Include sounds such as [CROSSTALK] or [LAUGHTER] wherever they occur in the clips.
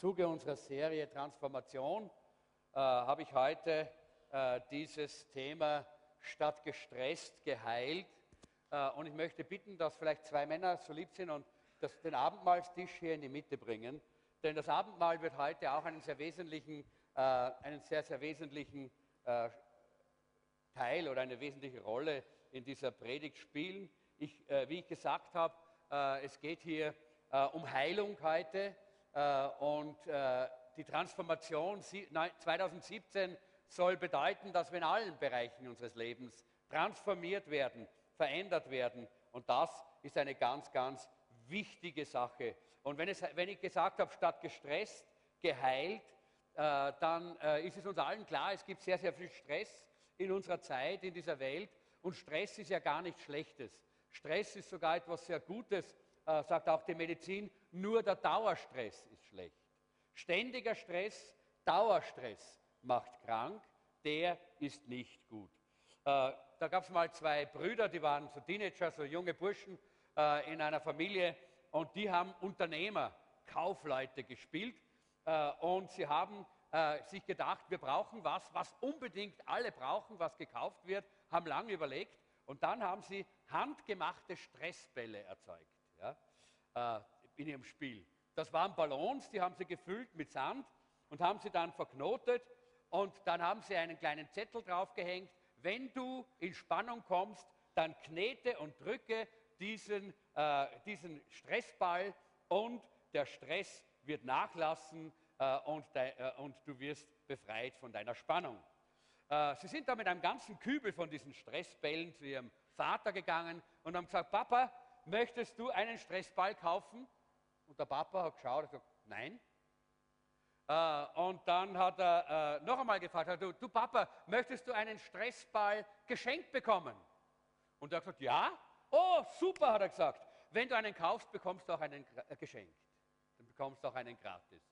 Zuge unserer Serie Transformation äh, habe ich heute äh, dieses Thema statt gestresst geheilt. Äh, und ich möchte bitten, dass vielleicht zwei Männer so lieb sind und das, den Abendmahlstisch hier in die Mitte bringen. Denn das Abendmahl wird heute auch einen sehr wesentlichen, äh, einen sehr, sehr wesentlichen äh, Teil oder eine wesentliche Rolle in dieser Predigt spielen. Ich, äh, wie ich gesagt habe, es geht hier um Heilung heute. Äh, und äh, die Transformation 2017 soll bedeuten, dass wir in allen Bereichen unseres Lebens transformiert werden, verändert werden. Und das ist eine ganz, ganz wichtige Sache. Und wenn, es, wenn ich gesagt habe, statt gestresst, geheilt, äh, dann ist es uns allen klar, es gibt sehr, sehr viel Stress in unserer Zeit, in dieser Welt. Und Stress ist ja gar nichts Schlechtes. Stress ist sogar etwas sehr Gutes, äh, sagt auch die Medizin, nur der Dauerstress ist schlecht. Ständiger Stress, Dauerstress macht krank, der ist nicht gut. Äh, da gab es mal zwei Brüder, die waren so Teenager, so junge Burschen äh, in einer Familie und die haben Unternehmer, Kaufleute gespielt äh, und sie haben äh, sich gedacht, wir brauchen was, was unbedingt alle brauchen, was gekauft wird, haben lange überlegt und dann haben sie handgemachte Stressbälle erzeugt ja, äh, in ihrem Spiel. Das waren Ballons, die haben sie gefüllt mit Sand und haben sie dann verknotet und dann haben sie einen kleinen Zettel draufgehängt. Wenn du in Spannung kommst, dann knete und drücke diesen, äh, diesen Stressball und der Stress wird nachlassen äh, und, de, äh, und, du wirst befreit von deiner Spannung. Äh, sie sind dann mit einem ganzen Kübel von diesen Stressbällen zu ihrem Vater gegangen und haben gesagt, Papa, möchtest du einen Stressball kaufen? Und der Papa hat geschaut und gesagt, nein. Äh, und dann hat er äh, noch einmal gefragt, du, du, Papa, möchtest du einen Stressball geschenkt bekommen? Und er hat gesagt, ja. Oh, super, hat er gesagt. Wenn du einen kaufst, bekommst du auch einen äh, geschenkt. Dann bekommst du auch einen gratis.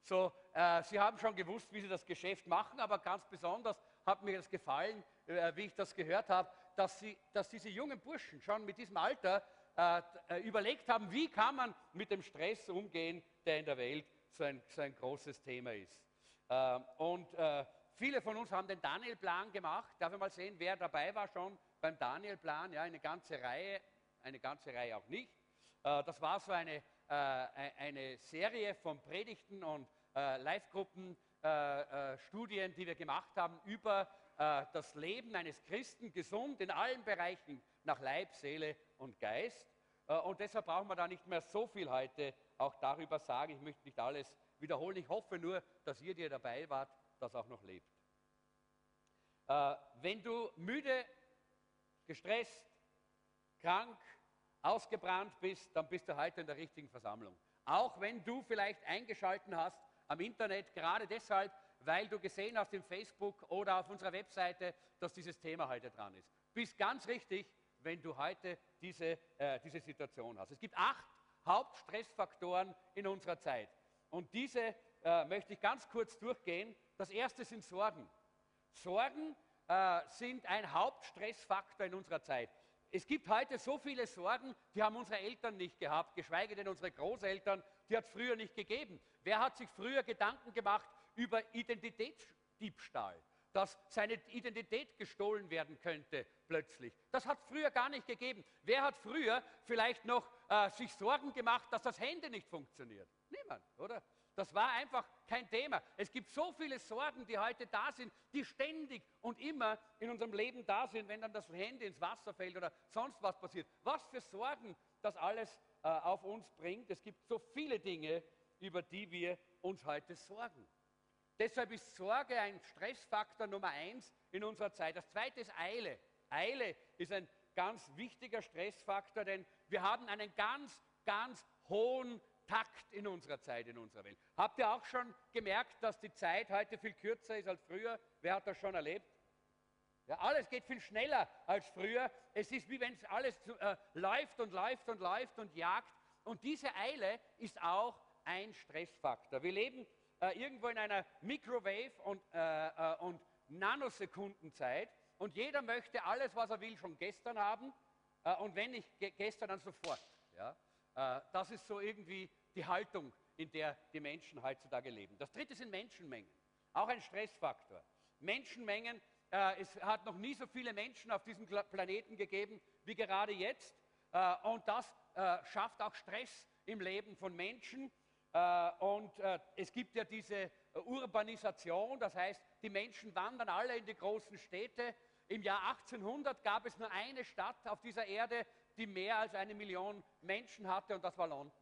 So, äh, Sie haben schon gewusst, wie Sie das Geschäft machen, aber ganz besonders hat mir das gefallen, äh, wie ich das gehört habe, dass, dass diese jungen Burschen schon mit diesem Alter äh, äh, überlegt haben, wie kann man mit dem Stress umgehen, der in der Welt so ein, so ein großes Thema ist. Äh, und äh, viele von uns haben den Daniel-Plan gemacht. Darf ich mal sehen, wer dabei war schon beim Daniel-Plan? Ja, eine ganze Reihe, eine ganze Reihe auch nicht. Das war so eine, äh, eine Serie von Predigten und Live-Gruppen, Studien, die wir gemacht haben über das Leben eines Christen, gesund in allen Bereichen nach Leib, Seele und Geist. Äh, und deshalb brauchen wir da nicht mehr so viel heute auch darüber sagen. Ich möchte nicht alles wiederholen. Ich hoffe nur, dass ihr, die dabei wart, das auch noch lebt. Äh, wenn du müde, gestresst, krank, ausgebrannt bist, dann bist du heute in der richtigen Versammlung. Auch wenn du vielleicht eingeschalten hast am Internet, gerade deshalb, weil du gesehen hast im Facebook oder auf unserer Webseite, dass dieses Thema heute dran ist. Bist ganz richtig, wenn du heute diese, äh, diese Situation hast. Es gibt acht Hauptstressfaktoren in unserer Zeit. Und diese äh, möchte ich ganz kurz durchgehen. Das erste sind Sorgen. Sorgen äh, sind ein Hauptstressfaktor in unserer Zeit. Es gibt heute so viele Sorgen, die haben unsere Eltern nicht gehabt, geschweige denn unsere Großeltern, die hat es früher nicht gegeben. Wer hat sich früher Gedanken gemacht über Identitätsdiebstahl? Dass seine Identität gestohlen werden könnte plötzlich. Das hat früher gar nicht gegeben. Wer hat früher vielleicht noch äh, sich Sorgen gemacht, dass das Handy nicht funktioniert? Niemand, oder? Das war einfach kein Thema. Es gibt so viele Sorgen, die heute da sind, die ständig und immer in unserem Leben da sind, wenn dann das Handy ins Wasser fällt oder sonst was passiert. Was für Sorgen das alles äh, auf uns bringt. Es gibt so viele Dinge, über die wir uns heute sorgen. Deshalb ist Sorge ein Stressfaktor Nummer eins in unserer Zeit. Das zweite ist Eile. Eile ist ein ganz wichtiger Stressfaktor, denn wir haben einen ganz, ganz hohen Takt in unserer Zeit, in unserer Welt. Habt ihr auch schon gemerkt, dass die Zeit heute viel kürzer ist als früher? Wer hat das schon erlebt? Ja, alles geht viel schneller als früher. Es ist wie wenn es alles äh, läuft und läuft und läuft und jagt. Und diese Eile ist auch ein Stressfaktor. Wir leben äh, irgendwo in einer Microwave- und, äh, äh, und Nanosekundenzeit und jeder möchte alles, was er will, schon gestern haben äh, und wenn nicht ge gestern, dann sofort. Ja? Äh, das ist so irgendwie die Haltung, in der die Menschen heutzutage leben. Das dritte sind Menschenmengen. Auch ein Stressfaktor. Menschenmengen, es hat noch nie so viele Menschen auf diesem Planeten gegeben wie gerade jetzt. Und das schafft auch Stress im Leben von Menschen. Äh, und äh, es gibt ja diese Urbanisation, das heißt, die Menschen wandern alle in die großen Städte. Im Jahr 1800 gab es nur eine Stadt auf dieser Erde, die mehr als eine Million Menschen hatte, und das war London.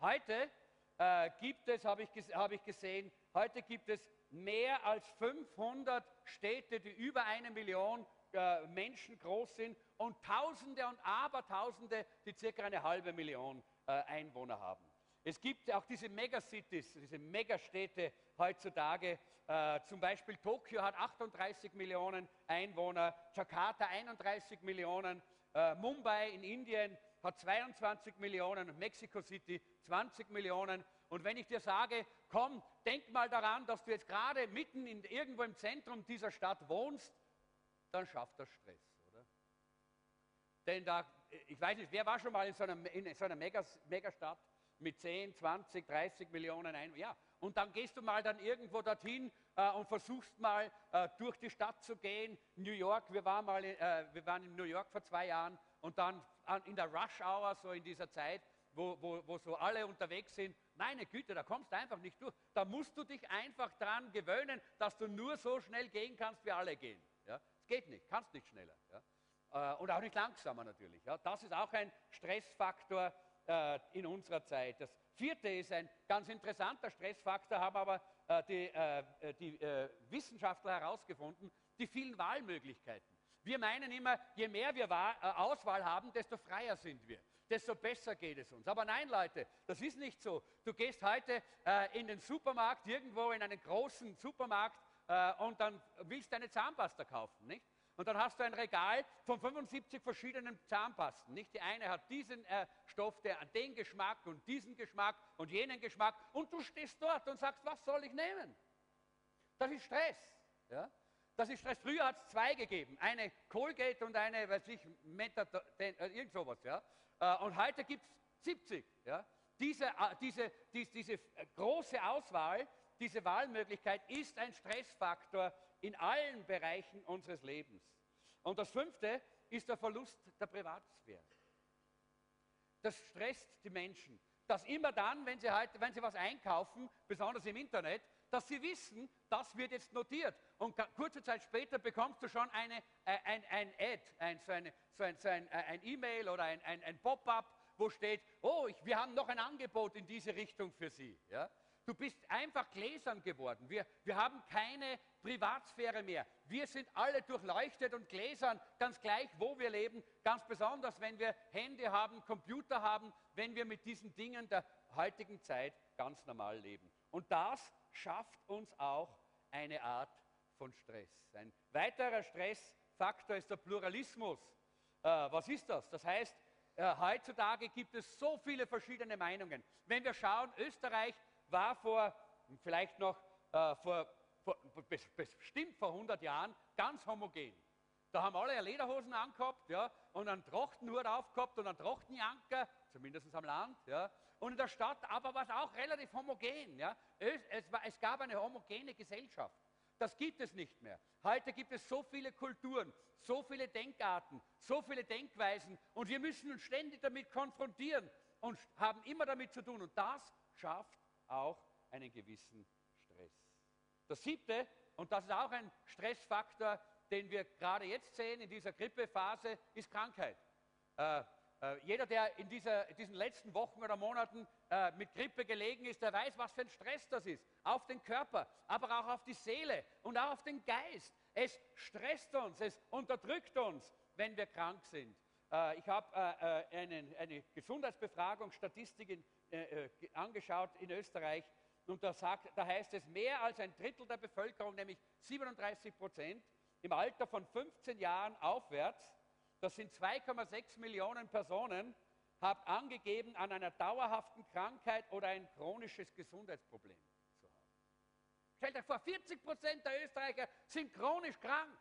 Heute äh, gibt es, habe ich, gesehen, heute gibt es mehr als 500 Städte, die über eine Million äh, Menschen groß sind und Tausende und Abertausende, die circa eine halbe Million äh, Einwohner haben. Es gibt auch diese Megacities, diese Megastädte heutzutage. Äh, zum Beispiel Tokio hat 38 Millionen Einwohner, Jakarta 31 Millionen, äh, Mumbai in Indien hat 22 Millionen Mexico City 20 Millionen. Und wenn ich dir sage, komm, denk mal daran, dass du jetzt gerade mitten in, irgendwo im Zentrum dieser Stadt wohnst, dann schafft das Stress, oder? Denn da, ich weiß nicht, wer war schon mal in so einer, in so einer Megas, Megastadt mit 10, 20, 30 Millionen Einwohnern? Ja, und dann gehst du mal dann irgendwo dorthin äh, und versuchst mal äh, durch die Stadt zu gehen. New York, wir waren, mal, äh, wir waren in New York vor zwei Jahren und dann in der Rush Hour, so in dieser Zeit, wo, wo, wo so alle unterwegs sind, meine Güte, da kommst du einfach nicht durch. Da musst du dich einfach daran gewöhnen, dass du nur so schnell gehen kannst, wie alle gehen. Ja? Es geht nicht, kannst nicht schneller. Ja? Äh, und auch nicht langsamer natürlich. Ja? Das ist auch ein Stressfaktor äh, in unserer Zeit. Das vierte ist ein ganz interessanter Stressfaktor, haben aber äh, die, äh, die äh, Wissenschaftler herausgefunden, die vielen Wahlmöglichkeiten. Wir meinen immer, je mehr wir äh, Auswahl haben, desto freier sind wir, desto besser geht es uns. Aber nein, Leute, das ist nicht so. Du gehst heute äh, in den Supermarkt, irgendwo in einen großen Supermarkt äh, und dann willst du eine Zahnpasta kaufen, nicht? Und dann hast du ein Regal von 75 verschiedenen Zahnpasten. Nicht die eine hat diesen äh, Stoff, der den Geschmack und diesen Geschmack und jenen Geschmack. Und du stehst dort und sagst, was soll ich nehmen? Das ist Stress. Ja? Das ist Stress. Früher hat es zwei gegeben. Eine Colgate und eine, weiß ich, Metaton, äh, irgend sowas. Ja? Äh, und heute gibt es 70. Ja? Diese, äh, diese, diese, diese große Auswahl, diese Wahlmöglichkeit ist ein Stressfaktor in allen Bereichen unseres Lebens. Und das fünfte ist der Verlust der Privatsphäre. Das stresst die Menschen. Dass immer dann, wenn sie, heute, wenn sie was einkaufen, besonders im Internet, dass sie wissen, das wird jetzt notiert. Und kurze Zeit später bekommst du schon eine, äh, ein, ein Ad, ein, so, eine, so ein, so äh, ein E-Mail oder ein, ein, ein Pop-up, wo steht, oh, ich, wir haben noch ein Angebot in diese Richtung für Sie. Ja? Du bist einfach gläsern geworden. Wir, wir haben keine Privatsphäre mehr. Wir sind alle durchleuchtet und gläsern, ganz gleich, wo wir leben. Ganz besonders, wenn wir Hände haben, Computer haben, wenn wir mit diesen Dingen der heutigen Zeit ganz normal leben. Und das schafft uns auch eine Art von Stress. Ein weiterer Stressfaktor ist der Pluralismus. Äh, was ist das? Das heißt, äh, heutzutage gibt es so viele verschiedene Meinungen. Wenn wir schauen, Österreich war vor, vielleicht noch äh, vor, vor, bestimmt vor 100 Jahren, ganz homogen. Da haben alle Lederhosen angehabt ja, und einen Trachtenhut aufgehabt und einen Trachtenjanker, zumindest am Land. Ja, und in der Stadt aber war es auch relativ homogen. Ja? Es, es, war, es gab eine homogene Gesellschaft. Das gibt es nicht mehr. Heute gibt es so viele Kulturen, so viele Denkarten, so viele Denkweisen und wir müssen uns ständig damit konfrontieren und haben immer damit zu tun. Und das schafft auch einen gewissen Stress. Das siebte, und das ist auch ein Stressfaktor, den wir gerade jetzt sehen in dieser Grippephase, ist Krankheit. Äh, äh, jeder, der in dieser, diesen letzten Wochen oder Monaten äh, mit Grippe gelegen ist, der weiß, was für ein Stress das ist. Auf den Körper, aber auch auf die Seele und auch auf den Geist. Es stresst uns, es unterdrückt uns, wenn wir krank sind. Äh, ich habe äh, eine, eine, Gesundheitsbefragung, Statistik in, äh, angeschaut in Österreich und da, sagt, da heißt es, mehr als ein Drittel der Bevölkerung, nämlich 37 Prozent, im Alter von 15 Jahren aufwärts, das sind 2,6 Millionen Personen, haben angegeben, an einer dauerhaften Krankheit oder ein chronisches Gesundheitsproblem zu haben. Stellt euch vor, 40 Prozent der Österreicher sind chronisch krank.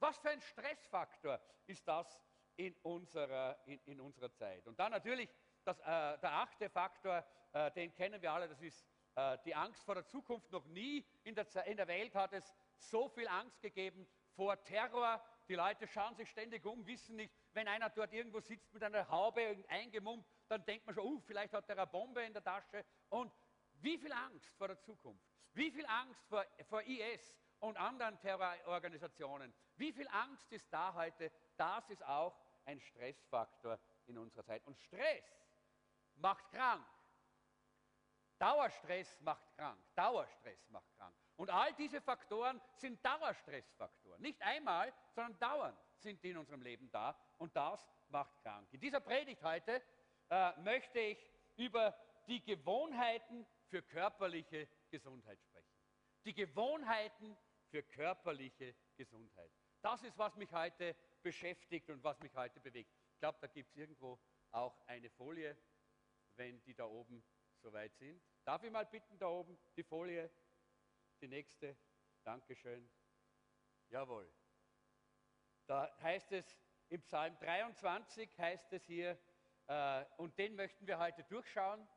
Was für ein Stressfaktor ist das in unserer, in, in unserer Zeit? Und dann natürlich das, äh, der achte Faktor, äh, den kennen wir alle, das ist äh, die Angst vor der Zukunft. Noch nie in der, in der Welt hat es so viel Angst gegeben vor Terror. Die Leute schauen sich ständig um, wissen nicht, wenn einer dort irgendwo sitzt mit einer Haube eingemummt, dann denkt man schon, uh, vielleicht hat er eine Bombe in der Tasche. Und wie viel Angst vor der Zukunft, wie viel Angst vor, vor IS und anderen Terrororganisationen, wie viel Angst ist da heute, das ist auch ein Stressfaktor in unserer Zeit. Und Stress macht krank. Dauerstress macht krank. Dauerstress macht krank. Und all diese Faktoren sind Dauerstressfaktoren. Nicht einmal, sondern dauernd sind die in unserem Leben da. Und das macht krank. In dieser Predigt heute äh, möchte ich über die Gewohnheiten für körperliche Gesundheit sprechen. Die Gewohnheiten für körperliche Gesundheit. Das ist, was mich heute beschäftigt und was mich heute bewegt. Ich glaube, da gibt es irgendwo auch eine Folie, wenn die da oben soweit sind. Darf ich mal bitten, da oben die Folie, die nächste. Dankeschön. Jawohl. Da heißt es im Psalm 23, heißt es hier, äh, und den möchten wir heute durchschauen.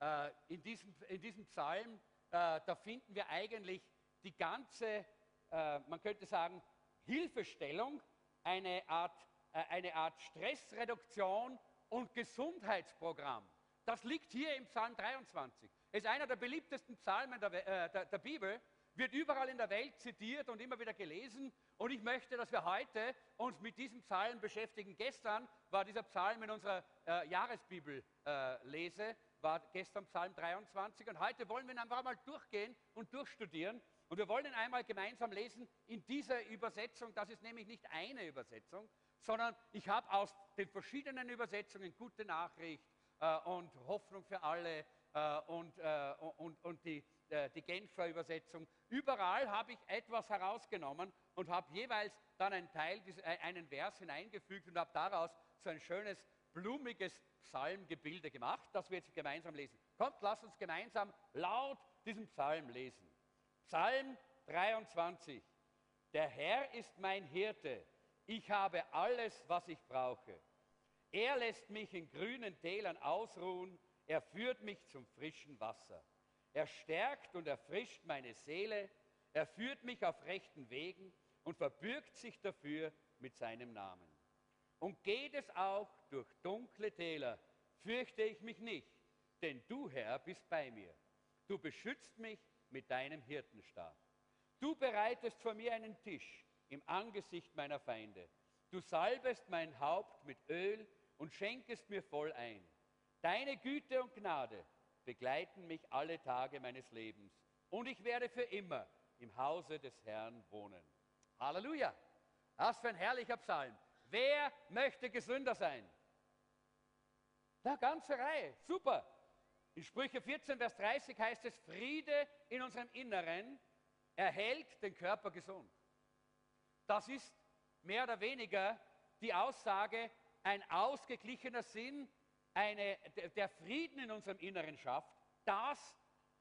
Äh, in, diesem, in diesem Psalm, äh, da finden wir eigentlich die ganze, äh, man könnte sagen, Hilfestellung, eine Art, äh, eine Art Stressreduktion und Gesundheitsprogramm. Das liegt hier im Psalm 23. Es ist einer der beliebtesten Psalmen der, äh, der, der Bibel, wird überall in der Welt zitiert und immer wieder gelesen. Und ich möchte, dass wir heute uns mit diesem Psalm beschäftigen. Gestern war dieser Psalm in unserer äh, Jahresbibel äh, war gestern Psalm 23 und heute wollen wir ihn einfach mal durchgehen und durchstudieren. Und wir wollen ihn einmal gemeinsam lesen in dieser Übersetzung. Das ist nämlich nicht eine Übersetzung, sondern ich habe aus den verschiedenen Übersetzungen gute Nachricht äh, und Hoffnung für alle äh, und, äh, und, und die, äh, die Genfer Übersetzung. Überall habe ich etwas herausgenommen und habe jeweils dann einen Teil, äh, einen Vers hineingefügt und habe daraus so ein schönes, blumiges Psalmgebilde gemacht, das wir jetzt gemeinsam lesen. Kommt, lasst uns gemeinsam laut diesen Psalm lesen. Psalm 23. Der Herr ist mein Hirte. Ich habe alles, was ich brauche. Er lässt mich in grünen Tälern ausruhen. Er führt mich zum frischen Wasser. Er stärkt und erfrischt meine Seele. Er führt mich auf rechten Wegen und verbürgt sich dafür mit seinem Namen. Und geht es auch durch dunkle Täler, fürchte ich mich nicht, denn du, Herr, bist bei mir. Du beschützt mich mit deinem Hirtenstab. Du bereitest vor mir einen Tisch im Angesicht meiner Feinde. Du salbest mein Haupt mit Öl und schenkest mir voll ein. Deine Güte und Gnade begleiten mich alle Tage meines Lebens und ich werde für immer im Hause des Herrn wohnen. Halleluja! Was für ein herrlicher Psalm. Wer möchte gesünder sein? Da ganze Reihe. Super. In Sprüche 14, Vers 30 heißt es, Friede in unserem Inneren erhält den Körper gesund. Das ist mehr oder weniger die Aussage, ein ausgeglichener Sinn, eine, der Frieden in unserem Inneren schafft, das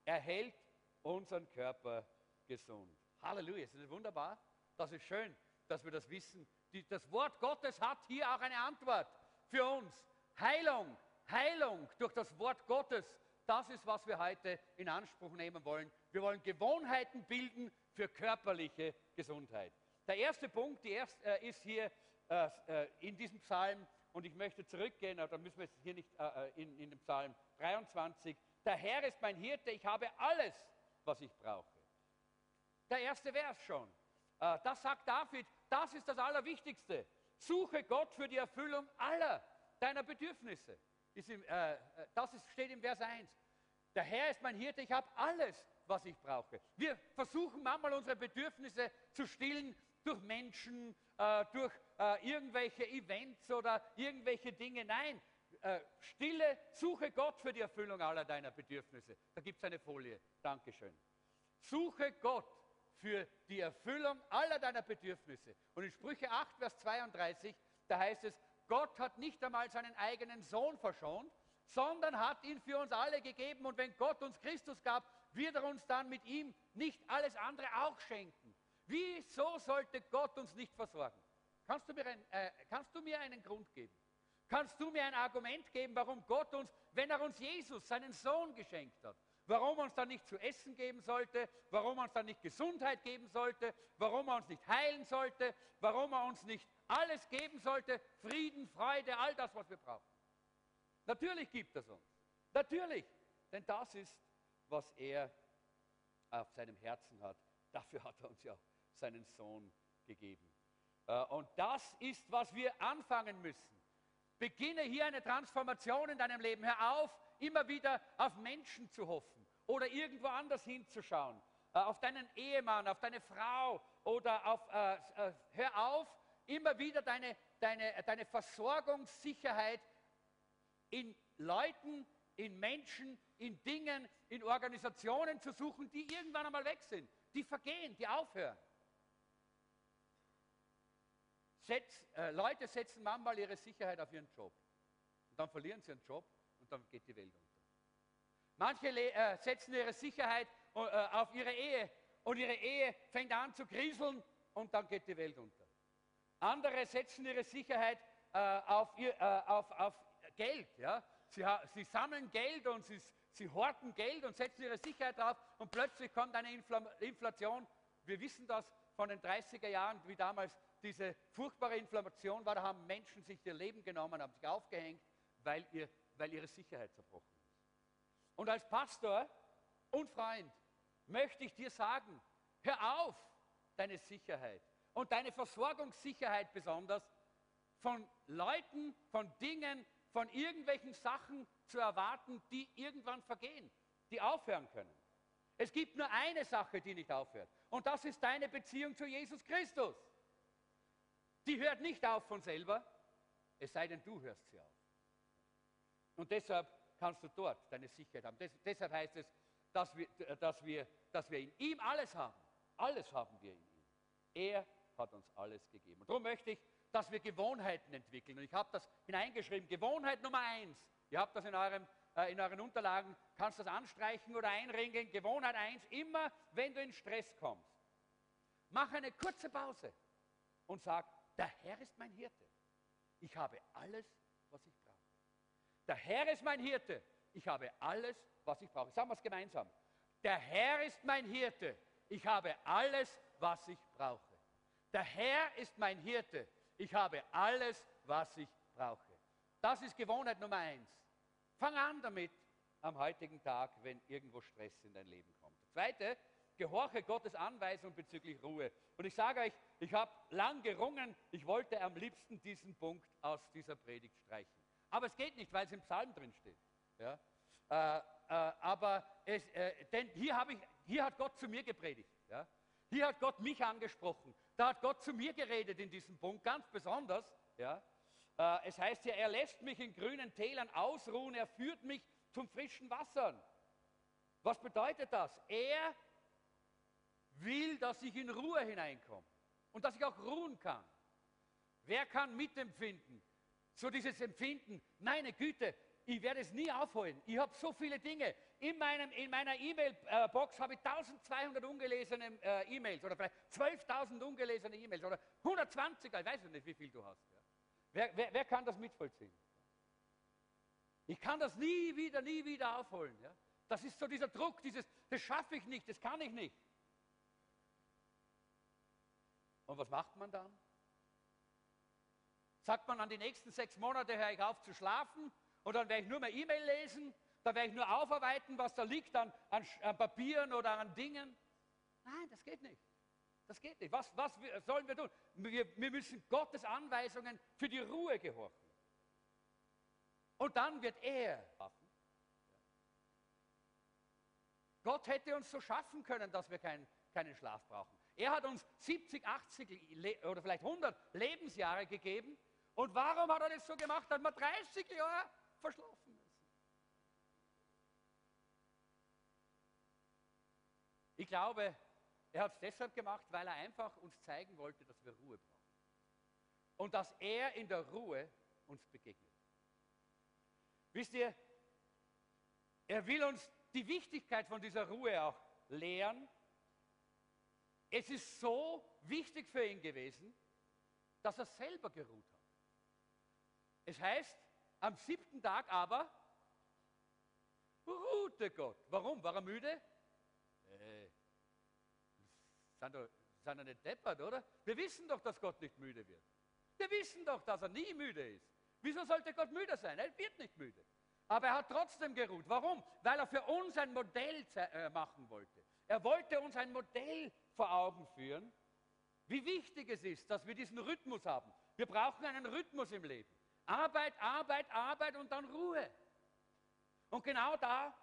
erhält unseren Körper gesund. Halleluja, ist das wunderbar? Das ist schön, dass wir das wissen. Die, das Wort Gottes hat hier auch eine Antwort für uns. Heilung, Heilung durch das Wort Gottes das ist, was wir heute in Anspruch nehmen wollen. Wir wollen Gewohnheiten bilden für körperliche Gesundheit. Der erste Punkt die erste, äh, ist hier äh, äh, in diesem Psalm, und ich möchte zurückgehen, da müssen wir jetzt hier nicht äh, äh, in, in dem Psalm 23. Der Herr ist mein Hirte, ich habe alles, was ich brauche. Der erste Vers schon. Das sagt David, das ist das Allerwichtigste. Suche Gott für die Erfüllung aller deiner Bedürfnisse das steht im Vers 1. Der Herr ist mein Hirte, ich habe alles, was ich brauche. Wir versuchen manchmal unsere Bedürfnisse zu stillen durch Menschen, äh, durch äh, irgendwelche Events oder irgendwelche Dinge. Nein, äh, stille, suche Gott für die Erfüllung aller deiner Bedürfnisse. Da gibt es eine Folie. Dankeschön. Suche Gott für die Erfüllung aller deiner Bedürfnisse. Und in Sprüche 8, Vers 32, da heißt es, Gott hat nicht einmal seinen eigenen Sohn verschont, sondern hat ihn für uns alle gegeben. Und wenn Gott uns Christus gab, wird er uns dann mit ihm nicht alles andere auch schenken. Wieso sollte Gott uns nicht versorgen? Kannst du mir, ein, äh, kannst du mir einen Grund geben? Kannst du mir ein Argument geben, warum Gott uns, wenn er uns Jesus, seinen Sohn geschenkt hat, warum er uns dann nicht zu essen geben sollte, warum er uns dann nicht Gesundheit geben sollte, warum er uns nicht heilen sollte, warum er uns nicht alles geben sollte, Frieden, Freude, all das, was wir brauchen. Natürlich gibt es uns. Natürlich. Denn das ist, was er auf seinem Herzen hat. Dafür hat er uns ja seinen Sohn gegeben. Äh, und das ist, was wir anfangen müssen. Beginne hier eine Transformation in deinem Leben. Hör auf, immer wieder auf Menschen zu hoffen oder irgendwo anders hinzuschauen. Äh, auf deinen Ehemann, auf deine Frau oder auf, äh, äh, hör auf, immer wieder deine, deine, deine Versorgungssicherheit in Leuten, in Menschen, in Dingen, in Organisationen zu suchen, die irgendwann einmal weg sind, die vergehen, die aufhören. Setz, äh, Leute setzen manchmal ihre Sicherheit auf ihren Job. Und dann verlieren sie ihren Job und dann geht die Welt unter. Manche äh, setzen ihre Sicherheit äh, auf ihre Ehe und ihre Ehe fängt an zu kriseln und dann geht die Welt unter. Andere setzen ihre Sicherheit äh, auf, ihr, äh, auf, auf, Geld. Ja? Sie, sie, sammeln Geld und sie, sie horten Geld und setzen ihre Sicherheit drauf und plötzlich kommt eine Inflation. Wir wissen das von den 30er Jahren, wie damals diese furchtbare Inflation war, da haben Menschen sich ihr Leben genommen, haben sich aufgehängt, weil, ihr, weil ihre Sicherheit zerbrochen ist. Und als Pastor und Freund möchte ich dir sagen, hör auf, deine Sicherheit und deine Versorgungssicherheit besonders von Leuten, von Dingen, von irgendwelchen Sachen zu erwarten, die irgendwann vergehen, die aufhören können. Es gibt nur eine Sache, die nicht aufhört. Und das ist deine Beziehung zu Jesus Christus. Die hört nicht auf von selber, es sei denn, du hörst sie auf. Und deshalb kannst du dort deine Sicherheit haben. Des, deshalb heißt es, dass wir, dass, wir, dass wir in ihm alles haben. Alles haben wir in ihm. Er hat uns alles gegeben. Und darum möchte ich, dass wir Gewohnheiten entwickeln. Und ich habe das hineingeschrieben. Gewohnheit Nummer eins. Ihr habt das in, eurem, äh, in euren Unterlagen, kannst das anstreichen oder einregeln. Gewohnheit eins, immer wenn du in Stress kommst. Mach eine kurze Pause und sag, der Herr ist mein Hirte. Ich habe alles, was ich brauche. Der Herr ist mein Hirte. Ich habe alles, was ich brauche. Sagen wir es gemeinsam. Der Herr ist mein Hirte. Ich habe alles, was ich brauche. Der Herr ist mein Hirte. Ich habe alles, was ich brauche. Das ist Gewohnheit Nummer eins. Fang an damit am heutigen Tag, wenn irgendwo Stress in dein Leben kommt. Zweite, gehorche Gottes Anweisung bezüglich Ruhe. Und ich sage euch, ich habe lang gerungen, ich wollte am liebsten diesen Punkt aus dieser Predigt streichen. Aber es geht nicht, weil es im Psalm drin steht. Ja? Äh, äh, aber es, äh, denn hier, ich, hier hat Gott zu mir gepredigt. Ja? Hier hat Gott mich angesprochen. Da hat Gott zu mir geredet in diesem Punkt, ganz besonders. Ja? Äh, es heißt ja, er lässt mich in grünen Tälern ausruhen, er führt mich zum frischen Wassern. Was bedeutet das? Er will, dass ich in Ruhe hineinkomme und dass ich auch ruhen kann. Wer kann mitempfinden? So dieses Empfinden, meine Güte, ich werde es nie aufholen. Ich habe so viele Dinge. In, meinem, in meiner E-Mail-Box habe ich 1200 ungelesene äh, E-Mails oder vielleicht 12.000 ungelesene E-Mails oder 120, ich weiß nicht, wie viel du hast. Wer, wer, wer, kann das mitvollziehen? Ich kann das nie wieder, nie wieder aufholen. Ja. Das ist so dieser Druck, dieses, das schaffe ich nicht, das kann ich nicht. Und was macht man dann? Sagt man an die nächsten sechs Monate, höre ich auf zu schlafen und dann werde ich nur mehr E-Mail lesen, dann werde ich nur aufarbeiten, was da liegt an, an, an, Papieren oder an Dingen. Nein, das geht nicht. Das geht nicht. Was, was sollen wir tun? Wir, wir müssen Gottes Anweisungen für die Ruhe gehorchen. Und dann wird er schaffen. Gott hätte uns so schaffen können, dass wir kein, keinen Schlaf brauchen. Er hat uns 70, 80 oder vielleicht 100 Lebensjahre gegeben, und warum hat er das so gemacht? Hat man 30 Jahre verschlafen müssen. Ich glaube, er hat es deshalb gemacht, weil er einfach uns zeigen wollte, dass wir Ruhe brauchen. Und dass er in der Ruhe uns begegnet. Wisst ihr, er will uns die Wichtigkeit von dieser Ruhe auch lehren. Es ist so wichtig für ihn gewesen, dass er selber geruht hat. Es heißt, am siebten Tag aber ruhte Gott. Warum? War er müde? Äh, sind doch, sind doch nicht deppert, oder? Wir wissen doch, dass Gott nicht müde wird. Wir wissen doch, dass er nie müde ist. Wieso sollte Gott müde sein? Er wird nicht müde. Aber er hat trotzdem geruht. Warum? Weil er für uns ein Modell äh, machen wollte. Er wollte uns ein Modell vor Augen führen, wie wichtig es ist, dass wir diesen Rhythmus haben. Wir brauchen einen Rhythmus im Leben. Arbeit, Arbeit, Arbeit und dann Ruhe. Und genau da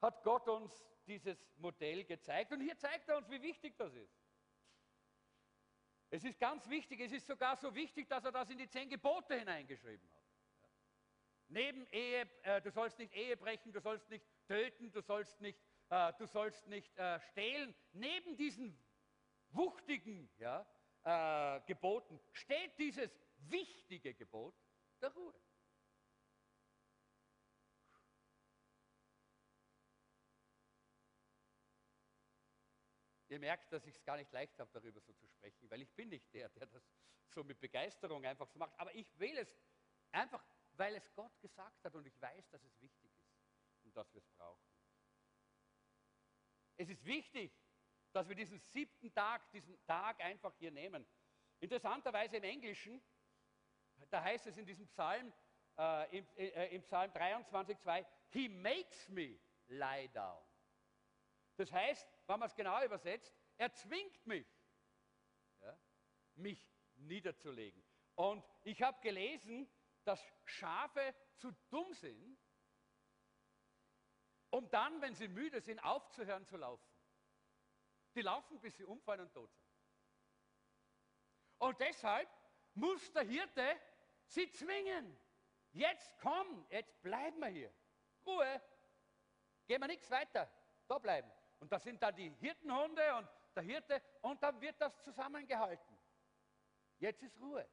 hat Gott uns dieses Modell gezeigt. Und hier zeigt er uns, wie wichtig das ist. Es ist ganz wichtig, es ist sogar so wichtig, dass er das in die zehn Gebote hineingeschrieben hat. Neben Ehe, äh, du sollst nicht Ehe brechen, du sollst nicht töten, du sollst nicht, äh, du sollst nicht äh, stehlen. Neben diesen wuchtigen ja, äh, Geboten steht dieses wichtige Gebot der Ruhe. Ihr merkt, dass ich es gar nicht leicht habe, darüber so zu sprechen, weil ich bin nicht der, der das so mit Begeisterung einfach so macht. Aber ich will es einfach, weil es Gott gesagt hat und ich weiß, dass es wichtig ist und dass wir es brauchen. Es ist wichtig, dass wir diesen siebten Tag, diesen Tag einfach hier nehmen. Interessanterweise im Englischen, da heißt es in diesem Psalm, äh, im, äh, im Psalm 23, 2, He makes me lie down. Das heißt, wenn man es genau übersetzt, er zwingt mich, ja, mich niederzulegen. Und ich habe gelesen, dass Schafe zu dumm sind, um dann, wenn sie müde sind, aufzuhören zu laufen. Die laufen, bis sie umfallen und tot sind. Und deshalb muss der Hirte sie zwingen. Jetzt komm, jetzt bleiben wir hier. Ruhe, gehen wir nichts weiter, da bleiben. Und da sind dann die Hirtenhunde und der Hirte und dann wird das zusammengehalten. Jetzt ist Ruhe.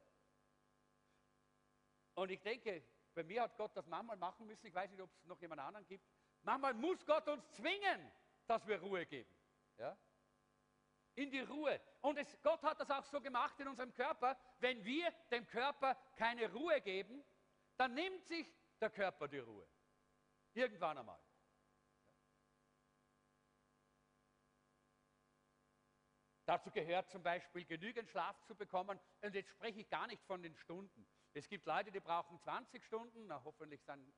Und ich denke, bei mir hat Gott das manchmal machen müssen. Ich weiß nicht, ob es noch jemand anderen gibt. Manchmal muss Gott uns zwingen, dass wir Ruhe geben. Ja? In die Ruhe. Und es, Gott hat das auch so gemacht in unserem Körper. Wenn wir dem Körper keine Ruhe geben, dann nimmt sich der Körper die Ruhe. Irgendwann einmal. Dazu gehört zum Beispiel genügend Schlaf zu bekommen. Und jetzt spreche ich gar nicht von den Stunden. Es gibt Leute, die brauchen 20 Stunden, na, hoffentlich sind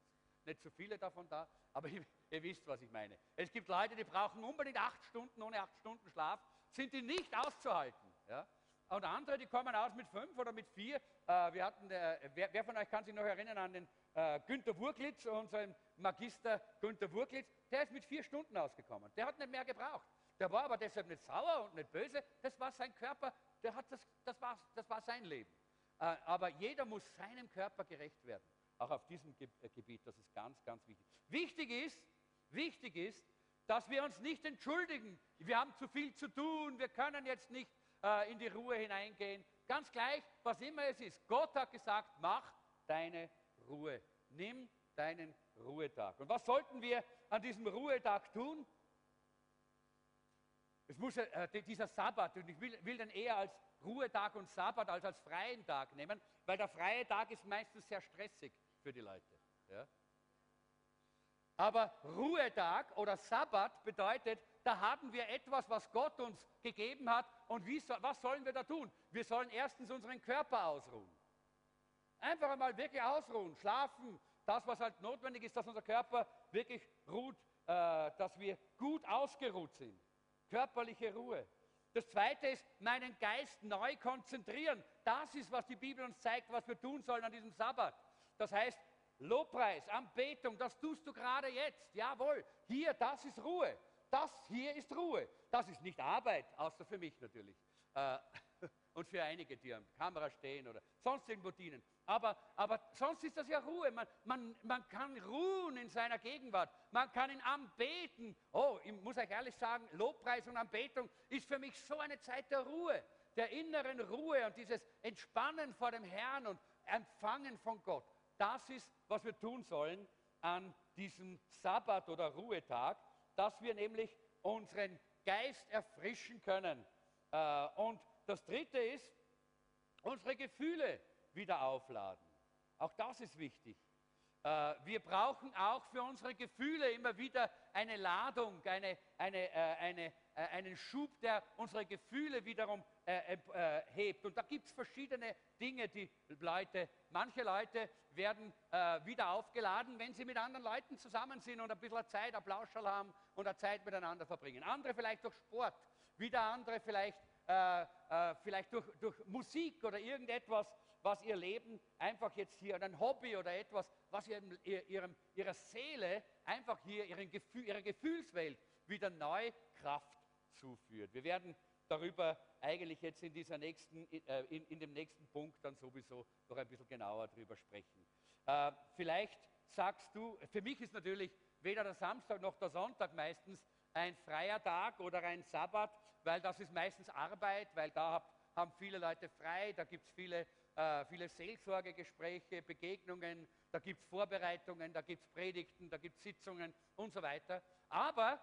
nicht so viele davon da, aber ihr, ihr, wisst, was ich meine. Es gibt Leute, die brauchen unbedingt acht Stunden, ohne acht Stunden Schlaf sind die nicht auszuhalten. Ja? Und andere, die kommen aus mit fünf oder mit vier. Äh, wir hatten, äh, wer, wer, von euch kann sich noch erinnern an den äh, Günter Wurklitz, unseren Magister Günter Wurklitz, der ist mit vier Stunden ausgekommen. Der hat nicht mehr gebraucht. Der war aber deshalb nicht sauer und nicht böse. Das war sein Körper, der hat das, das, war, das war sein Leben. Äh, aber jeder muss seinem Körper gerecht werden. Auch auf diesem äh, Gebiet, das ist ganz, ganz wichtig. Wichtig ist, wichtig ist, dass wir uns nicht entschuldigen. Wir haben zu viel zu tun, wir können jetzt nicht äh, in die Ruhe hineingehen. Ganz gleich, was immer es ist. Gott hat gesagt, mach deine Ruhe. Nimm deinen Ruhetag. Und was sollten wir an diesem Ruhetag tun? Es muss äh, dieser Sabbat, und ich will, will den eher als Ruhetag und Sabbat als als freien Tag nehmen, weil der freie Tag ist meistens sehr stressig für die Leute. Ja? Aber Ruhetag oder Sabbat bedeutet, da haben wir etwas, was Gott uns gegeben hat. Und wie, was sollen wir da tun? Wir sollen erstens unseren Körper ausruhen. Einfach einmal wirklich ausruhen, schlafen. Das, was halt notwendig ist, dass unser Körper wirklich ruht, äh, dass wir gut ausgeruht sind körperliche Ruhe. Das zweite ist, meinen Geist neu konzentrieren. Das ist, was die Bibel uns zeigt, was wir tun sollen an diesem Sabbat. Das heißt, Lobpreis, Anbetung, das tust du gerade jetzt. Jawohl, hier, das ist Ruhe. Das hier ist Ruhe. Das ist nicht Arbeit, außer für mich natürlich. Äh, [LAUGHS] und für einige, die am Kamera stehen oder sonst irgendwo dienen. Aber, aber sonst ist das ja Ruhe. Man, man, man kann ruhen in seiner Gegenwart. Man kann ihn anbeten. Oh, ich muss euch ehrlich sagen, Lobpreis und Anbetung ist für mich so eine Zeit der Ruhe, der inneren Ruhe und dieses Entspannen vor dem Herrn und Empfangen von Gott. Das ist, was wir tun sollen an diesem Sabbat oder Ruhetag, dass wir nämlich unseren Geist erfrischen können. Äh, und das dritte ist, unsere Gefühle wieder aufladen. Auch das ist wichtig. Äh, wir brauchen auch für unsere Gefühle immer wieder eine Ladung, eine, eine, äh, eine, einen Schub, der unsere Gefühle wiederum hebt. Und da gibt es verschiedene Dinge, die Leute, manche Leute werden wieder aufgeladen, wenn sie mit anderen Leuten zusammen sind und ein bisschen Zeit, Applausschall haben und eine Zeit miteinander verbringen. Andere vielleicht durch Sport, wieder andere vielleicht, vielleicht durch, durch Musik oder irgendetwas, was ihr Leben einfach jetzt hier, ein Hobby oder etwas, was ihr, ihrem, ihrer Seele einfach hier, ihren Gefühl, ihrer Gefühlswelt wieder neu Kraft zuführt. Wir werden darüber eigentlich jetzt in, dieser nächsten, äh, in, in dem nächsten Punkt dann sowieso noch ein bisschen genauer darüber sprechen. Äh, vielleicht sagst du, für mich ist natürlich weder der Samstag noch der Sonntag meistens ein freier Tag oder ein Sabbat, weil das ist meistens Arbeit, weil da haben viele Leute frei, da gibt es viele äh, viele Seelsorgegespräche, Begegnungen, da gibt es Vorbereitungen, da gibt es Predigten, da gibt es Sitzungen und so weiter. Aber,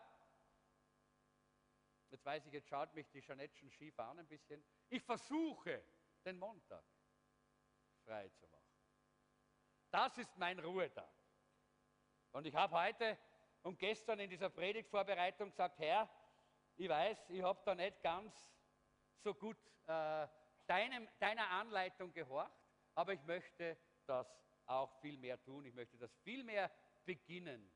jetzt weiß ich, jetzt schaut mich die Jeanette schon schief an ein bisschen, ich versuche, den Montag frei zu machen. Das ist mein Ruhetag. Und ich habe heute und gestern in dieser Predigtvorbereitung gesagt, Herr, ich weiß, ich habe da nicht ganz so gut äh, deinem, deiner Anleitung gehorcht, aber ich möchte das auch viel mehr tun. Ich möchte das viel mehr beginnen.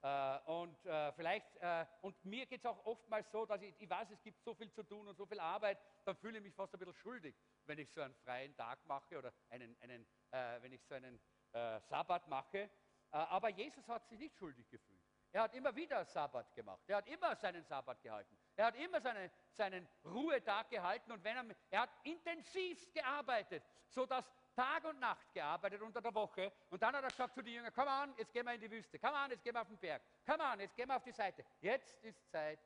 Äh, und äh, vielleicht, äh, und mir geht es auch oftmals so, dass ich, ich weiß, es gibt so viel zu tun und so viel Arbeit, dann fühle ich mich fast ein bisschen schuldig, wenn ich so einen freien Tag mache oder einen, einen, äh, wenn ich so einen äh, Sabbat mache. Äh, aber Jesus hat sich nicht schuldig gefühlt. Er hat immer wieder Sabbat gemacht. Er hat immer seinen Sabbat gehalten. Er hat immer seine, seinen Ruhetag gehalten und wenn er, er hat intensivst gearbeitet, sodass Tag und Nacht gearbeitet unter der Woche. Und dann hat er gesagt zu den Jüngern, komm an, jetzt gehen wir in die Wüste. Komm an, jetzt gehen wir auf den Berg. Komm an, jetzt gehen wir auf die Seite. Jetzt ist Zeit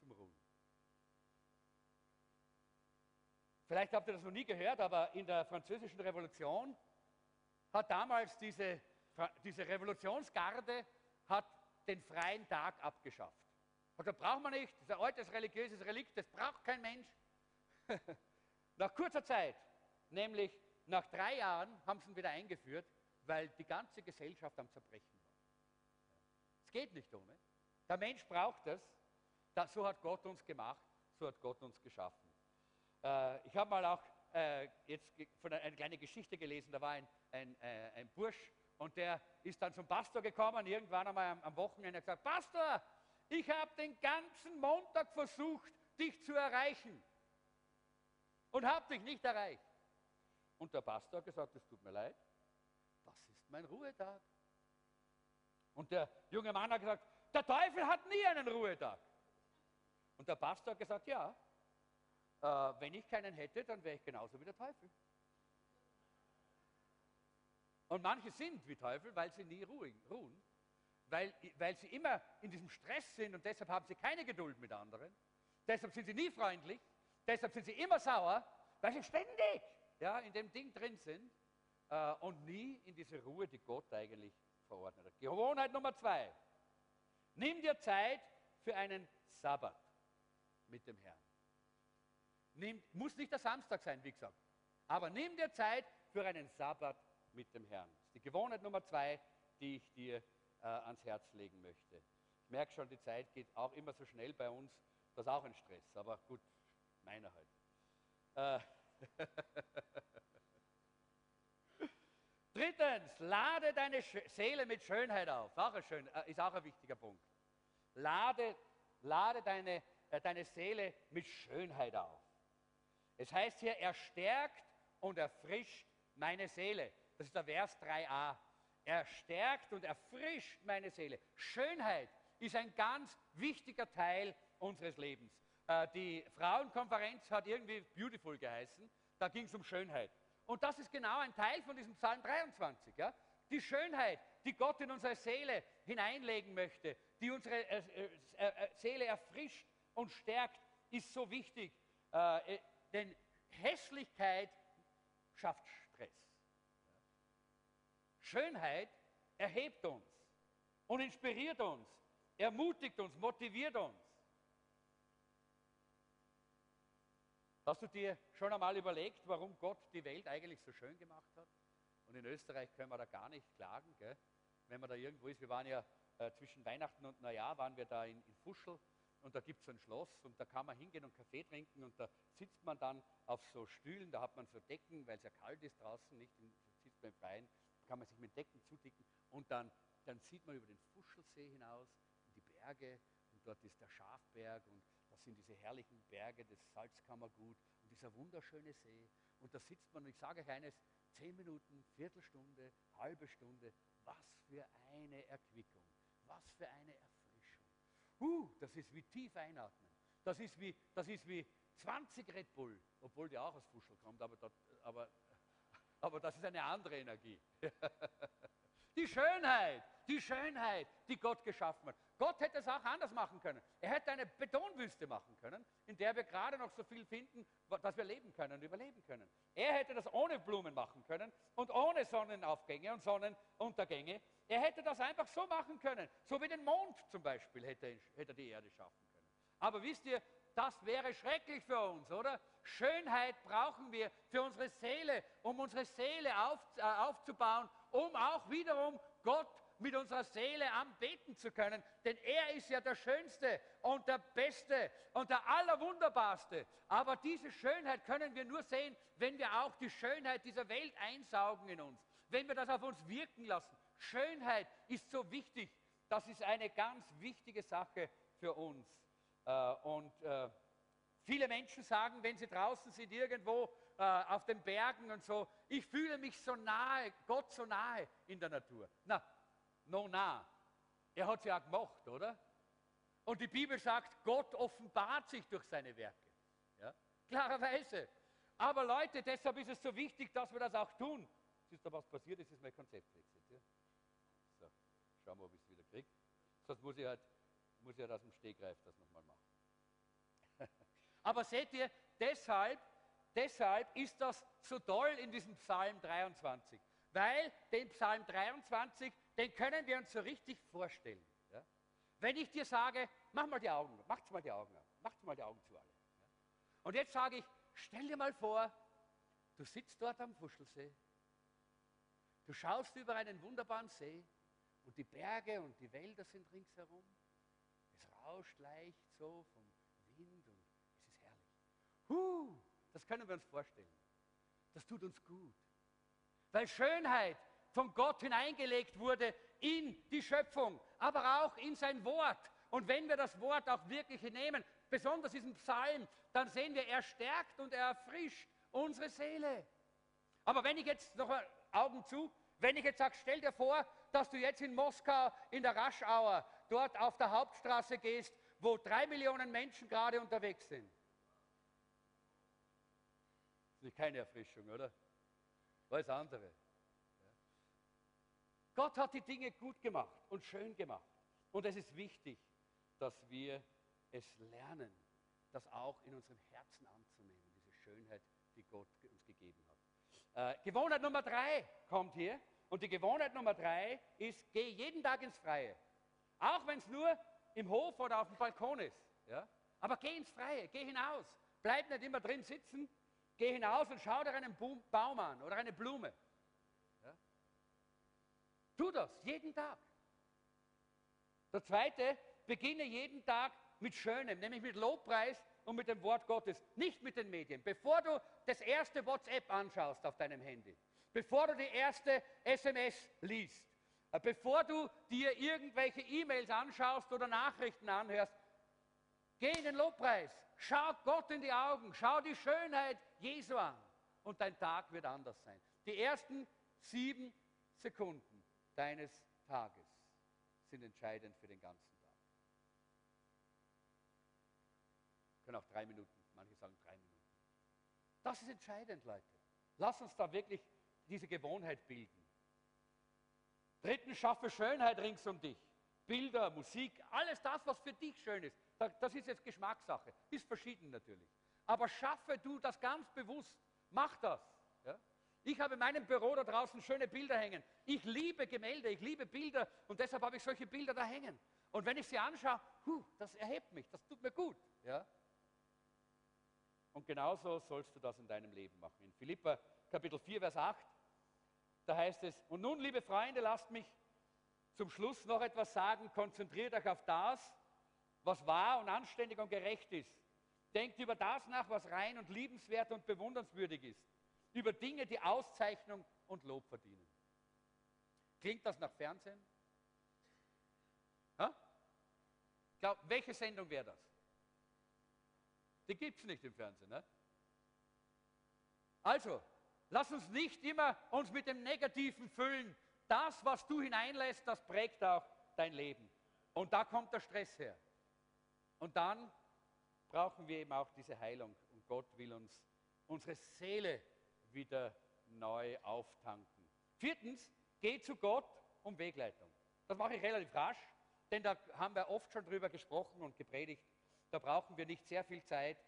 zum Ruhen. Vielleicht habt ihr das noch nie gehört, aber in der französischen Revolution hat damals diese, diese Revolutionsgarde hat den freien Tag abgeschafft. Und da braucht man nicht, das ist ein altes religiöses Relikt, das braucht kein Mensch. [LAUGHS] nach kurzer Zeit, nämlich nach drei Jahren, haben sie ihn wieder eingeführt, weil die ganze Gesellschaft am Zerbrechen war. Es geht nicht ohne. Der Mensch braucht es. So hat Gott uns gemacht, so hat Gott uns geschaffen. Äh, ich habe mal auch äh, jetzt von einer, eine kleine Geschichte gelesen, da war ein, ein, äh, ein Bursch, und der ist dann zum Pastor gekommen, irgendwann einmal am, am Wochenende, gesagt, Pastor, ich habe den ganzen Montag versucht, dich zu erreichen und habe dich nicht erreicht. Und der Pastor hat gesagt, es tut mir leid, das ist mein Ruhetag. Und der junge Mann hat gesagt, der Teufel hat nie einen Ruhetag. Und der Pastor hat gesagt, ja, äh, wenn ich keinen hätte, dann wäre ich genauso wie der Teufel. Und manche sind wie Teufel, weil sie nie ruhen. Weil, weil sie immer in diesem Stress sind und deshalb haben sie keine Geduld mit anderen. Deshalb sind sie nie freundlich. Deshalb sind sie immer sauer, weil sie ständig ja, in dem Ding drin sind äh, und nie in diese Ruhe, die Gott eigentlich verordnet hat. Gewohnheit Nummer zwei. Nimm dir Zeit für einen Sabbat mit dem Herrn. Nimm, muss nicht der Samstag sein, wie gesagt. Aber nimm dir Zeit für einen Sabbat mit dem Herrn. Das ist die Gewohnheit Nummer zwei, die ich dir äh, ans Herz legen möchte. Ich merke schon, die Zeit geht auch immer so schnell bei uns, das ist auch ein Stress, aber gut, meiner halt. Äh [LAUGHS] Drittens, lade deine Seele mit Schönheit auf. Auch ein schön, äh, ist auch ein wichtiger Punkt. Lade, lade deine, äh, deine Seele mit Schönheit auf. Es heißt hier, er stärkt und erfrischt meine Seele. Das ist der Vers 3a. Er stärkt und erfrischt meine Seele. Schönheit ist ein ganz wichtiger Teil unseres Lebens. Äh, die Frauenkonferenz hat irgendwie Beautiful geheißen. Da ging es um Schönheit. Und das ist genau ein Teil von diesem Psalm 23. Ja? Die Schönheit, die Gott in unsere Seele hineinlegen möchte, die unsere äh, äh, Seele erfrischt und stärkt, ist so wichtig. Denn Hässlichkeit schafft Schönheit erhebt uns und inspiriert uns, ermutigt uns, motiviert uns. Hast du dir schon einmal überlegt, warum Gott die Welt eigentlich so schön gemacht hat? Und in Österreich können wir da gar nicht klagen, gell? wenn man da irgendwo ist. Wir waren ja äh, zwischen Weihnachten und Neujahr, waren wir da in, in Fuschel und da gibt es ein Schloss und da kann man hingehen und Kaffee trinken und da sitzt man dann auf so Stühlen, da hat man so Decken, weil es ja kalt ist draußen, nicht? In, sitzt man im Freien, kann man sich mit Decken zudicken und dann, dann sieht man über den Fuschelsee hinaus in die Berge und dort ist der Schafberg und das sind diese herrlichen Berge, das Salzkammergut und dieser wunderschöne See. Und da sitzt man, und ich sage euch eines, zehn Minuten, Viertelstunde, halbe Stunde, was für eine Erquickung, was für eine Erfrischung. Uh, das ist wie tief einatmen. Das ist wie, das ist wie 20 Red Bull, obwohl die auch aus Fuschel kommt, aber, dort, aber, [LAUGHS] aber das ist eine andere Energie. [LAUGHS] Die Schönheit, die Schönheit, die Gott geschaffen hat. Gott hätte es auch anders machen können. Er hätte eine Betonwüste machen können, in der wir gerade noch so viel finden, dass wir leben können und überleben können. Er hätte das ohne Blumen machen können und ohne Sonnenaufgänge und Sonnenuntergänge. Er hätte das einfach so machen können, so wie den Mond zum Beispiel hätte, hätte die Erde schaffen können. Aber wisst ihr, das wäre schrecklich für uns, oder? Schönheit brauchen wir für unsere Seele, um unsere Seele auf, äh, aufzubauen, um auch wiederum Gott mit unserer Seele anbeten zu können. Denn er ist ja der Schönste und der Beste und der Allerwunderbarste. Aber diese Schönheit können wir nur sehen, wenn wir auch die Schönheit dieser Welt einsaugen in uns. Wenn wir das auf uns wirken lassen. Schönheit ist so wichtig. Das ist eine ganz wichtige Sache für uns. Äh, und äh, viele Menschen sagen, wenn sie draußen sind, irgendwo äh, auf den Bergen und so, ich fühle mich so nahe, Gott so nahe in der Natur. Na, no nah. Er hat sie ja gemacht, oder? Und die Bibel sagt, Gott offenbart sich durch seine Werke. Ja? Klarerweise. Aber Leute, deshalb ist es so wichtig, dass wir das auch tun. Siehst du, was passiert ist, ist mein Konzept wechselt. Ja? So, schauen wir, ob ich es wieder kriege. Sonst muss ich halt muss ja aus dem Stegreif das nochmal machen. [LAUGHS] Aber seht ihr, deshalb, deshalb ist das so toll in diesem Psalm 23. Weil den Psalm 23, den können wir uns so richtig vorstellen. Ja? Wenn ich dir sage, mach mal die Augen, macht mal die Augen auf, macht mal die Augen zu alle. Ja? Und jetzt sage ich, stell dir mal vor, du sitzt dort am Fuschelsee, du schaust über einen wunderbaren See und die Berge und die Wälder sind ringsherum rauscht leicht so vom Wind und es ist herrlich. Huh, das können wir uns vorstellen. Das tut uns gut. Weil Schönheit von Gott hineingelegt wurde in die Schöpfung, aber auch in sein Wort. Und wenn wir das Wort auch wirklich nehmen, besonders diesen Psalm, dann sehen wir, er stärkt und er erfrischt unsere Seele. Aber wenn ich jetzt noch mal Augen zu, wenn ich jetzt sage, stell dir vor, dass du jetzt in Moskau in der Raschauer dort auf der Hauptstraße gehst, wo drei Millionen Menschen gerade unterwegs sind. Das ist keine Erfrischung, oder? Alles andere. Gott hat die Dinge gut gemacht und schön gemacht. Und es ist wichtig, dass wir es lernen, das auch in unserem Herzen anzunehmen, diese Schönheit, die Gott uns gegeben hat. Äh, Gewohnheit Nummer drei kommt hier. Und die Gewohnheit Nummer drei ist, geh jeden Tag ins Freie. Auch wenn es nur im Hof oder auf dem Balkon ist. Ja? Aber geh ins Freie, geh hinaus. Bleib nicht immer drin sitzen. Geh hinaus und schau dir einen Baum an oder eine Blume. Tu das jeden Tag. Der zweite, beginne jeden Tag mit Schönem, nämlich mit Lobpreis und mit dem Wort Gottes, nicht mit den Medien. Bevor du das erste WhatsApp anschaust auf deinem Handy, bevor du die erste SMS liest, äh, bevor du dir irgendwelche E-Mails anschaust oder Nachrichten anhörst, geh in den Lobpreis, schau Gott in die Augen, schau die Schönheit Jesu an und dein Tag wird anders sein. Die ersten sieben Sekunden deines Tages sind entscheidend für den ganzen Tag. Können auch drei Minuten, manche sagen drei Minuten. Das ist entscheidend, Leute. Lass uns da wirklich diese Gewohnheit bilden. Drittens, schaffe Schönheit rings um dich. Bilder, Musik, alles das, was für dich schön ist. Das ist jetzt Geschmackssache. Ist verschieden natürlich. Aber schaffe du das ganz bewusst. Mach das. Ich habe in meinem Büro da draußen schöne Bilder hängen. Ich liebe Gemälde, ich liebe Bilder und deshalb habe ich solche Bilder da hängen. Und wenn ich sie anschaue, huh, das erhebt mich, das tut mir gut. Ja? Und genauso sollst du das in deinem Leben machen. In Philippa Kapitel 4, Vers 8 da heißt es, und nun, liebe Freunde, lasst mich zum Schluss noch etwas sagen, konzentriert euch auf das, was wahr und anständig und gerecht ist. Denkt über das nach, was rein und liebenswert und bewundernswürdig ist. Über Dinge, die Auszeichnung und Lob verdienen. Klingt das nach Fernsehen? Ha? Glaub, welche Sendung wäre das? Die gibt es nicht im Fernsehen. Ne? Also, lass uns nicht immer uns mit dem Negativen füllen. Das, was du hineinlässt, das prägt auch dein Leben. Und da kommt der Stress her. Und dann brauchen wir eben auch diese Heilung. Und Gott will uns unsere Seele wieder neu auftanken. Viertens, geh zu Gott um Wegleitung. Das mache ich relativ rasch, denn da haben wir oft schon drüber gesprochen und gepredigt. Da brauchen wir nicht sehr viel Zeit.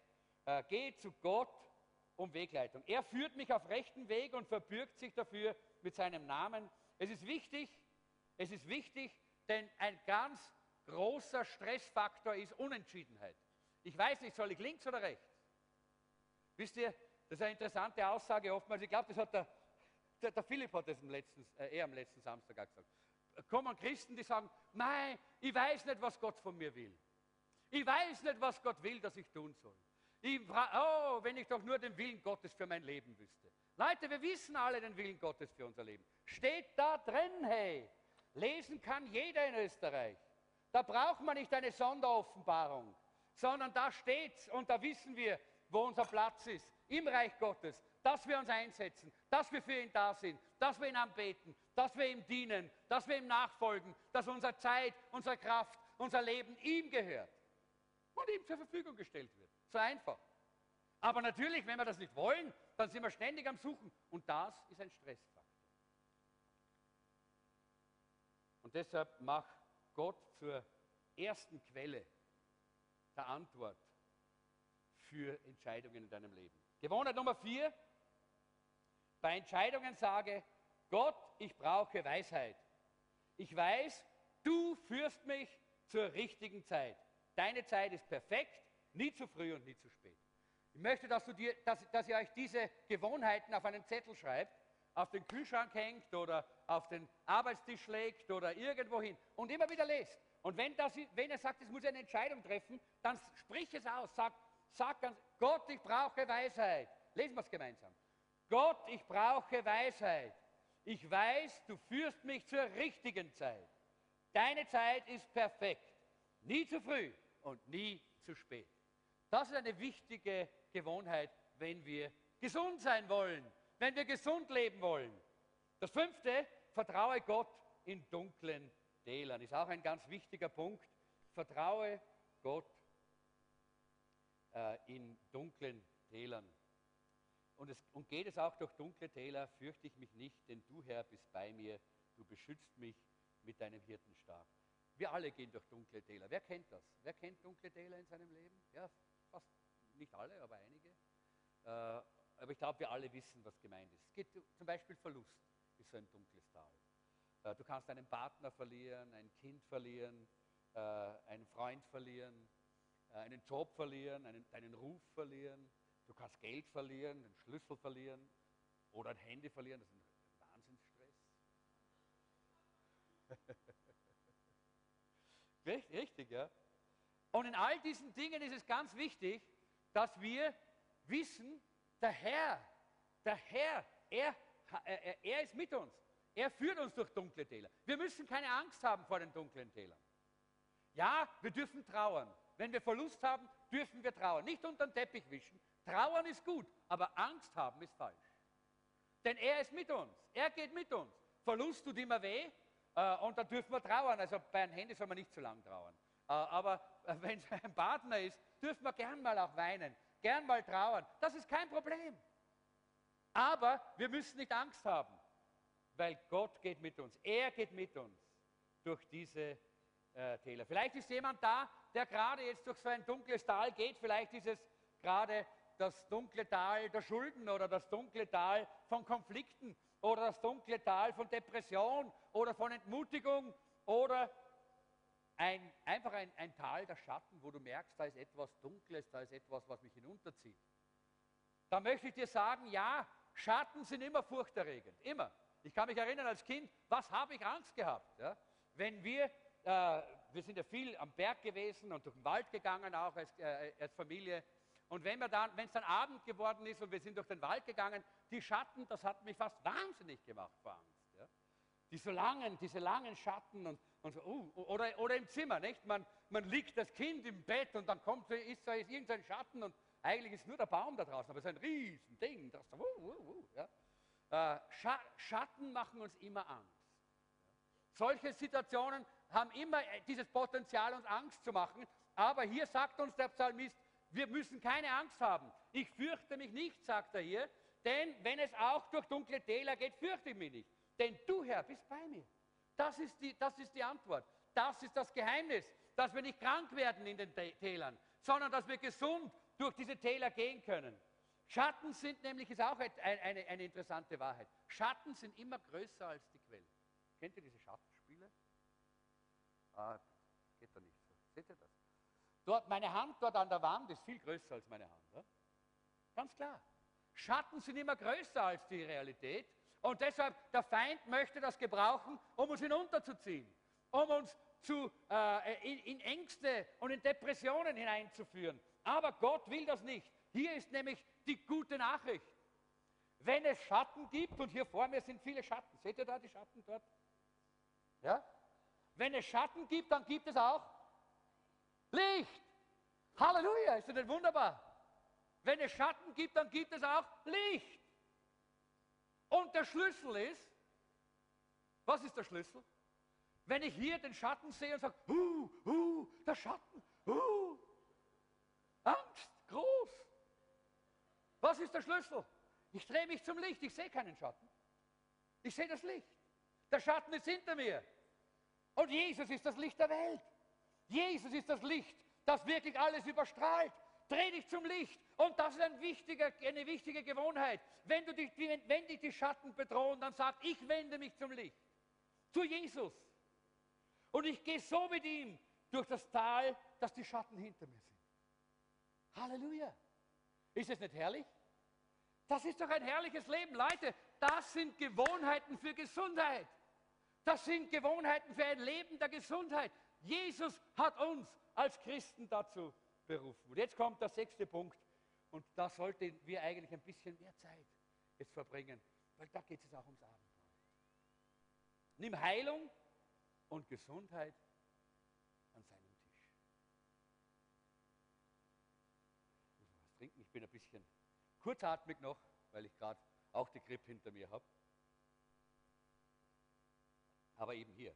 Äh, geh zu Gott um Wegleitung. Er führt mich auf rechten Weg und verbürgt sich dafür mit seinem Namen. Es ist wichtig, es ist wichtig, denn ein ganz großer Stressfaktor ist Unentschiedenheit. Ich weiß nicht, soll ich links oder rechts? Wisst ihr, das ist eine interessante Aussage oftmals. Ich glaube, das hat der, der, der, Philipp hat das am letzten, äh, eher am letzten Samstag auch gesagt. Kommen Christen, die sagen, nein, ich weiß nicht, was Gott von mir will. Ich weiß nicht, was Gott will, dass ich tun soll. Ich oh, wenn ich doch nur den Willen Gottes für mein Leben wüsste. Leute, wir wissen alle den Willen Gottes für unser Leben. Steht da drin, hey. Lesen kann jeder in Österreich. Da braucht man nicht eine Sonderoffenbarung, sondern da steht's und da wissen wir, wo unser Platz ist. Im Reich Gottes, dass wir uns einsetzen, dass wir für ihn da sind, dass wir ihn anbeten, dass wir ihm dienen, dass wir ihm nachfolgen, dass unsere Zeit, unsere Kraft, unser Leben ihm gehört und ihm zur Verfügung gestellt wird. So einfach. Aber natürlich, wenn wir das nicht wollen, dann sind wir ständig am Suchen. Und das ist ein Stressfaktor. Und deshalb mach Gott zur ersten Quelle der Antwort für Entscheidungen in deinem Leben. Gewohnheit Nummer vier. Bei Entscheidungen sage, Gott, ich brauche Weisheit. Ich weiß, du führst mich zur richtigen Zeit. Deine Zeit ist perfekt, nie zu früh und nie zu spät. Ich möchte, dass, dir, dass, dass ihr euch diese Gewohnheiten auf einen Zettel schreibt, auf den Kühlschrank hängt oder auf den Arbeitstisch legt oder irgendwo hin und immer wieder lest. Und wenn, das, wenn er sagt, es muss eine Entscheidung treffen, dann sprich es aus. Sag, sag ganz, Gott, ich brauche Weisheit. Lesen wir es gemeinsam. Gott, ich brauche Weisheit. Ich weiß, du führst mich zur richtigen Zeit. Deine Zeit ist perfekt. Nie zu früh und nie zu spät. Das ist eine wichtige Gewohnheit, wenn wir gesund sein wollen, wenn wir gesund leben wollen. Das fünfte, vertraue Gott in dunklen Tälern. Ist auch ein ganz wichtiger Punkt. Vertraue Gott äh, in dunklen Tälern. Und, es, und geht es auch durch dunkle Täler, fürchte ich mich nicht, denn du Herr bist bei mir, du beschützt mich mit deinem Hirtenstab. Wir alle gehen durch dunkle Täler. Wer kennt das? Wer kennt dunkle Täler in seinem Leben? Ja, fast nicht alle, aber einige. Äh, aber ich glaube, wir alle wissen, was gemeint ist. Es geht zum Beispiel Verlust, ist so ein dunkles Tal. Äh, du kannst einen Partner verlieren, ein Kind verlieren, äh, einen Freund verlieren, einen Job verlieren, einen, deinen Ruf verlieren. Du kannst Geld verlieren, einen Schlüssel verlieren oder ein Handy verlieren. Das ist ein Wahnsinnsstress. [LAUGHS] Richtig, ja. Und in all diesen Dingen ist es ganz wichtig, dass wir wissen, der Herr, der Herr, er, er, er ist mit uns. Er führt uns durch dunkle Täler. Wir müssen keine Angst haben vor den dunklen Tälern. Ja, wir dürfen trauern. Wenn wir Verlust haben, dürfen wir trauern. Nicht unter den Teppich wischen. Trauern ist gut, aber Angst haben ist falsch. Denn er ist mit uns. Er geht mit uns. Verlust tut immer weh äh, und da dürfen wir trauern. Also bei einem Handy soll man nicht zu lang trauern. Äh, aber äh, [LAUGHS] wenn es ein Partner ist, dürfen wir gern mal auch weinen, gern mal trauern. Das ist kein Problem. Aber wir müssen nicht Angst haben weil Gott geht mit uns. Er geht mit uns durch diese äh, Täler. Vielleicht ist jemand da, der gerade jetzt durch so ein dunkles Tal geht. Vielleicht ist es gerade das dunkle Tal der Schulden oder das dunkle Tal von Konflikten oder das dunkle Tal von Depression oder von Entmutigung oder ein, einfach ein, ein Tal der Schatten, wo du merkst, da ist etwas Dunkles, da ist etwas, was mich hinunterzieht. Da möchte ich dir sagen, ja, Schatten sind immer furchterregend, immer. Ich kann mich erinnern als Kind, was habe ich Angst gehabt? Ja? Wenn wir, äh, wir sind ja viel am Berg gewesen und durch den Wald gegangen, auch als, äh, als Familie. Und wenn es dann, Abend geworden ist und wir sind durch den Wald gegangen, die Schatten, das hat mich fast wahnsinnig gemacht vor Angst. Ja? Diese langen, diese langen Schatten und, und so, uh, oder, oder im Zimmer, nicht? Man, man liegt das Kind im Bett und dann kommt, ist da irgendein Schatten und eigentlich ist nur der Baum da draußen, aber es ist ein Riesending. Das, uh, uh, uh, ja? äh, Schatten machen uns immer Angst. Solche Situationen haben immer äh, dieses Potenzial, uns Angst zu machen. Aber hier sagt uns der Psalmist, wir müssen keine Angst haben. Ich fürchte mich nicht, sagt er hier, denn wenn es auch durch dunkle Täler geht, fürchte ich mich nicht. Denn du, Herr, bist bei mir. Das ist die, das ist die Antwort. Das ist das Geheimnis, dass wir nicht krank werden in den Tälern, sondern dass wir gesund durch diese Täler gehen können. Schatten sind nämlich, ist auch eine, eine, eine interessante Wahrheit. Schatten sind immer größer als die Quelle. Kennt ihr diese Schattenspiele? Ah, geht da nicht so. Seht ihr das? Dort, meine Hand dort an der Wand ist viel größer als meine Hand. Ja? Ganz klar. Schatten sind immer größer als die Realität. Und deshalb, der Feind möchte das gebrauchen, um uns hinunterzuziehen, um uns zu, äh, in, in Ängste und in Depressionen hineinzuführen. Aber Gott will das nicht. Hier ist nämlich die gute Nachricht. Wenn es Schatten gibt, und hier vor mir sind viele Schatten, seht ihr da die Schatten dort? Ja? Wenn es Schatten gibt, dann gibt es auch Licht. Halleluja, ist das nicht wunderbar? Wenn es Schatten gibt, dann gibt es auch Licht. Und der Schlüssel ist, was ist der Schlüssel? Wenn ich hier den Schatten sehe und sage, uh, uh, der Schatten, uh, Angst, groß. Was ist der Schlüssel? Ich drehe mich zum Licht, ich sehe keinen Schatten. Ich sehe das Licht. Der Schatten ist hinter mir. Und Jesus ist das Licht der Welt. Jesus ist das Licht, das wirklich alles überstrahlt. Dreh dich zum Licht. Und das ist ein eine wichtige Gewohnheit. Wenn, du dich, wenn dich die Schatten bedrohen, dann sag, ich wende mich zum Licht. Zu Jesus. Und ich gehe so mit ihm durch das Tal, dass die Schatten hinter mir sind. Halleluja. Ist es nicht herrlich? Das ist doch ein herrliches Leben. Leute, das sind Gewohnheiten für Gesundheit. Das sind Gewohnheiten für ein Leben der Gesundheit. Jesus hat uns als Christen dazu berufen. Und jetzt kommt der sechste Punkt. Und da sollten wir eigentlich ein bisschen mehr Zeit jetzt verbringen, weil da geht es auch ums Abendmahl. Nimm Heilung und Gesundheit an seinem Tisch. Ich muss was trinken, ich bin ein bisschen kurzatmig noch, weil ich gerade auch die Grippe hinter mir habe aber eben hier.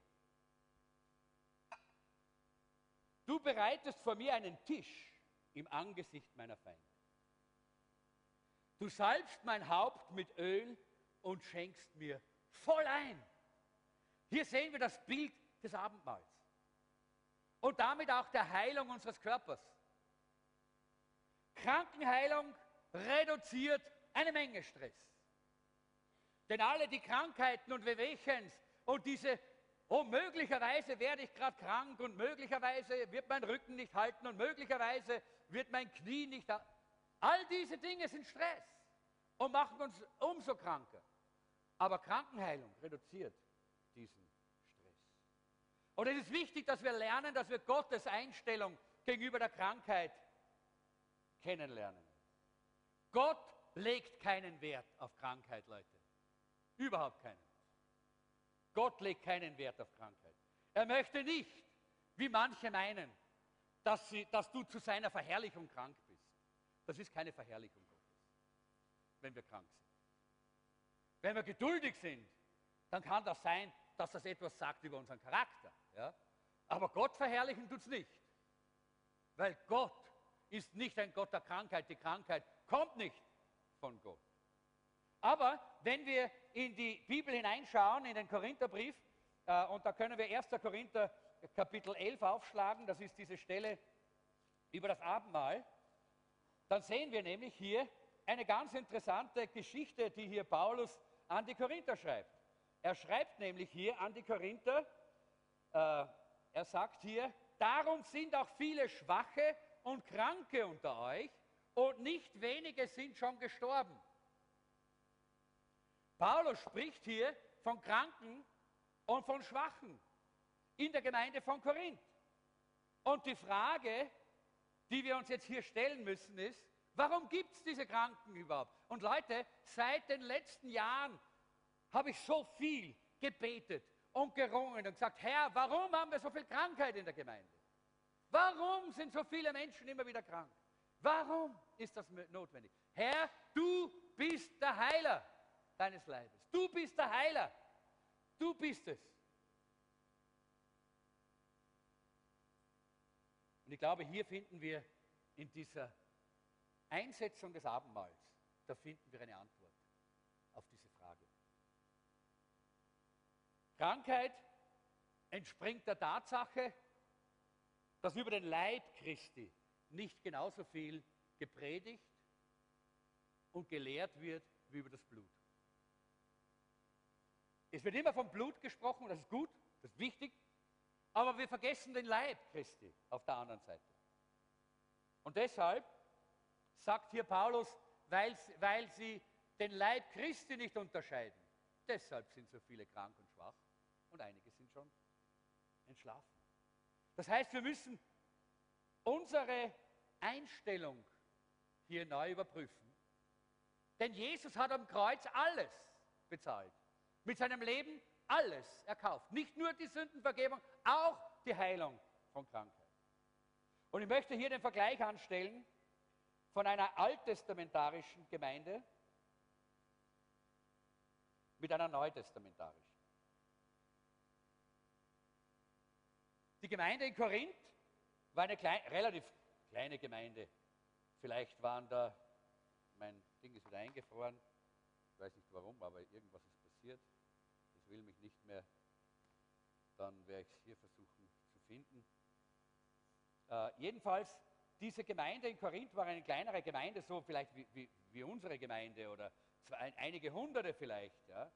Du bereitest vor mir einen Tisch im Angesicht meiner Feinde. Du salbst mein Haupt mit Öl und schenkst mir voll ein. Hier sehen wir das Bild des Abendmahls. Und damit auch der Heilung unseres Körpers. Krankenheilung reduziert eine Menge Stress. Denn alle die Krankheiten und Wehwehchens und diese, oh, möglicherweise werde ich gerade krank und möglicherweise wird mein Rücken nicht halten und möglicherweise wird mein Knie nicht. All diese Dinge sind Stress und machen uns umso kranker. Aber Krankenheilung reduziert diesen Stress. Und es ist wichtig, dass wir lernen, dass wir Gottes Einstellung gegenüber der Krankheit kennenlernen. Gott legt keinen Wert auf Krankheit, Leute. Überhaupt keinen. Gott legt keinen Wert auf Krankheit. Er möchte nicht, wie manche meinen, dass, sie, dass du zu seiner Verherrlichung krank bist. Das ist keine Verherrlichung Gottes, wenn wir krank sind. Wenn wir geduldig sind, dann kann das sein, dass das etwas sagt über unseren Charakter. Ja? Aber Gott verherrlichen tut es nicht. Weil Gott ist nicht ein Gott der Krankheit. Die Krankheit kommt nicht von Gott. Aber wenn wir in die Bibel hineinschauen, in den Korintherbrief, äh, und da können wir 1. Korinther Kapitel 11 aufschlagen, das ist diese Stelle über das Abendmahl, dann sehen wir nämlich hier eine ganz interessante Geschichte, die hier Paulus an die Korinther schreibt. Er schreibt nämlich hier an die Korinther, äh, er sagt hier, darum sind auch viele Schwache und Kranke unter euch und nicht wenige sind schon gestorben. Paulus spricht hier von Kranken und von Schwachen in der Gemeinde von Korinth. Und die Frage, die wir uns jetzt hier stellen müssen, ist, warum gibt es diese Kranken überhaupt? Und Leute, seit den letzten Jahren habe ich so viel gebetet und gerungen und gesagt, Herr, warum haben wir so viel Krankheit in der Gemeinde? Warum sind so viele Menschen immer wieder krank? Warum ist das notwendig? Herr, du bist der Heiler deines Leibes. Du bist der Heiler. Du bist es. Und ich glaube, hier finden wir in dieser Einsetzung des Abendmahls, da finden wir eine Antwort auf diese Frage. Krankheit entspringt der Tatsache, dass über den Leib Christi nicht genauso viel gepredigt und gelehrt wird wie über das Blut. Es wird immer vom Blut gesprochen, das ist gut, das ist wichtig, aber wir vergessen den Leib Christi auf der anderen Seite. Und deshalb sagt hier Paulus, weil, weil sie den Leib Christi nicht unterscheiden, deshalb sind so viele krank und schwach und einige sind schon entschlafen. Das heißt, wir müssen unsere Einstellung hier neu überprüfen. Denn Jesus hat am Kreuz alles bezahlt. Mit seinem Leben alles erkauft. Nicht nur die Sündenvergebung, auch die Heilung von Krankheit. Und ich möchte hier den Vergleich anstellen von einer alttestamentarischen Gemeinde mit einer neutestamentarischen. Die Gemeinde in Korinth war eine klein, relativ kleine Gemeinde. Vielleicht waren da, mein Ding ist wieder eingefroren, ich weiß nicht warum, aber irgendwas ist passiert. Das will mich nicht mehr, dann werde ich es hier versuchen zu finden. Äh, jedenfalls, diese Gemeinde in Korinth war eine kleinere Gemeinde, so vielleicht wie, wie, wie unsere Gemeinde oder zwei, einige Hunderte vielleicht. Ja.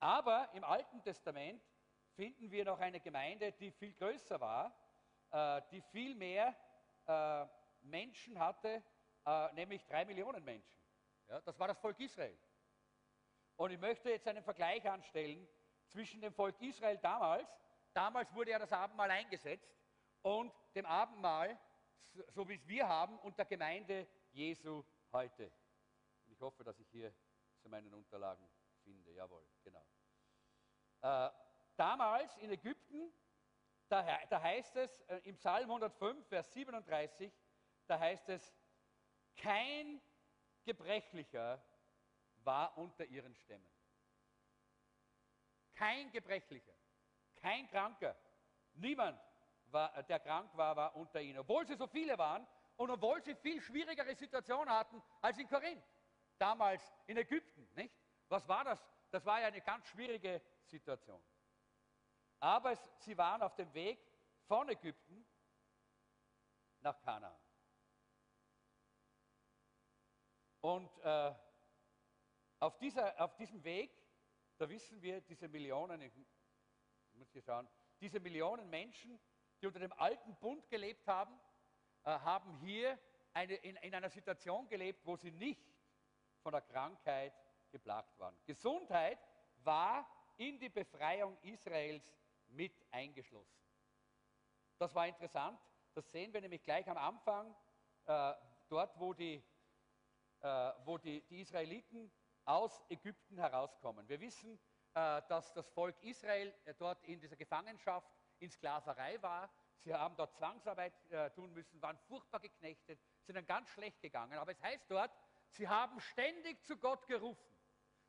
Aber im Alten Testament finden wir noch eine Gemeinde, die viel größer war, äh, die viel mehr äh, Menschen hatte, äh, nämlich drei Millionen Menschen. Ja, das war das Volk Israel. Und ich möchte jetzt einen Vergleich anstellen zwischen dem Volk Israel damals, damals wurde ja das Abendmahl eingesetzt, und dem Abendmahl, so wie es wir haben, und der Gemeinde Jesu heute. Und ich hoffe, dass ich hier zu meinen Unterlagen finde. Jawohl, genau. Äh, damals in Ägypten, da, da heißt es äh, im Psalm 105, Vers 37, da heißt es, kein Gebrechlicher war unter ihren Stämmen. Kein Gebrechlicher, kein Kranker, niemand, war, der krank war, war unter ihnen. Obwohl sie so viele waren und obwohl sie viel schwierigere Situationen hatten als in Korinth, damals in Ägypten. Nicht? Was war das? Das war ja eine ganz schwierige Situation. Aber es, sie waren auf dem Weg von Ägypten nach Kanaan. Und äh, auf, dieser, auf diesem Weg, da wissen wir, diese Millionen, ich muss hier schauen, diese Millionen Menschen, die unter dem alten Bund gelebt haben, äh, haben hier eine, in, in einer Situation gelebt, wo sie nicht von der Krankheit geplagt waren. Gesundheit war in die Befreiung Israels mit eingeschlossen. Das war interessant. Das sehen wir nämlich gleich am Anfang, äh, dort, wo die äh, wo die, die, Israeliten aus Ägypten herauskommen. Wir wissen, äh, dass das Volk Israel äh, dort in dieser Gefangenschaft in Sklaverei war. Sie haben dort Zwangsarbeit tun müssen, waren furchtbar geknechtet, sind dann ganz schlecht gegangen. Aber es heißt dort, sie haben ständig zu Gott gerufen.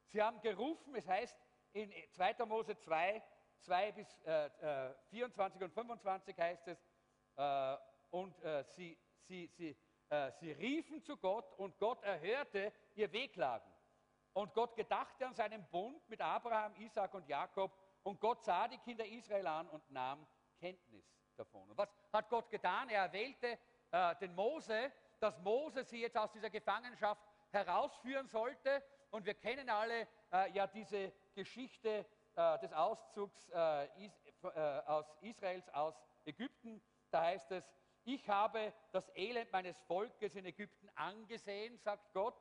Sie haben gerufen, es heißt in 2. Mose 2, 2 bis äh, 24 und 25 heißt es, äh, und äh, sie, sie, sie, äh, sie riefen zu Gott und Gott erhörte ihr Wehklagen. Und Gott gedachte an seinen Bund mit Abraham, Isaac und Jakob und Gott sah die Kinder Israel an und nahm Kenntnis davon. Und was hat Gott getan? Er erwählte äh, den Mose, dass Mose sie jetzt aus dieser Gefangenschaft herausführen sollte. Und wir kennen alle äh, ja diese Geschichte äh, des Auszugs äh, is, äh, aus Israels aus Ägypten. Da heißt es, ich habe das Elend meines Volkes in Ägypten angesehen, sagt Gott,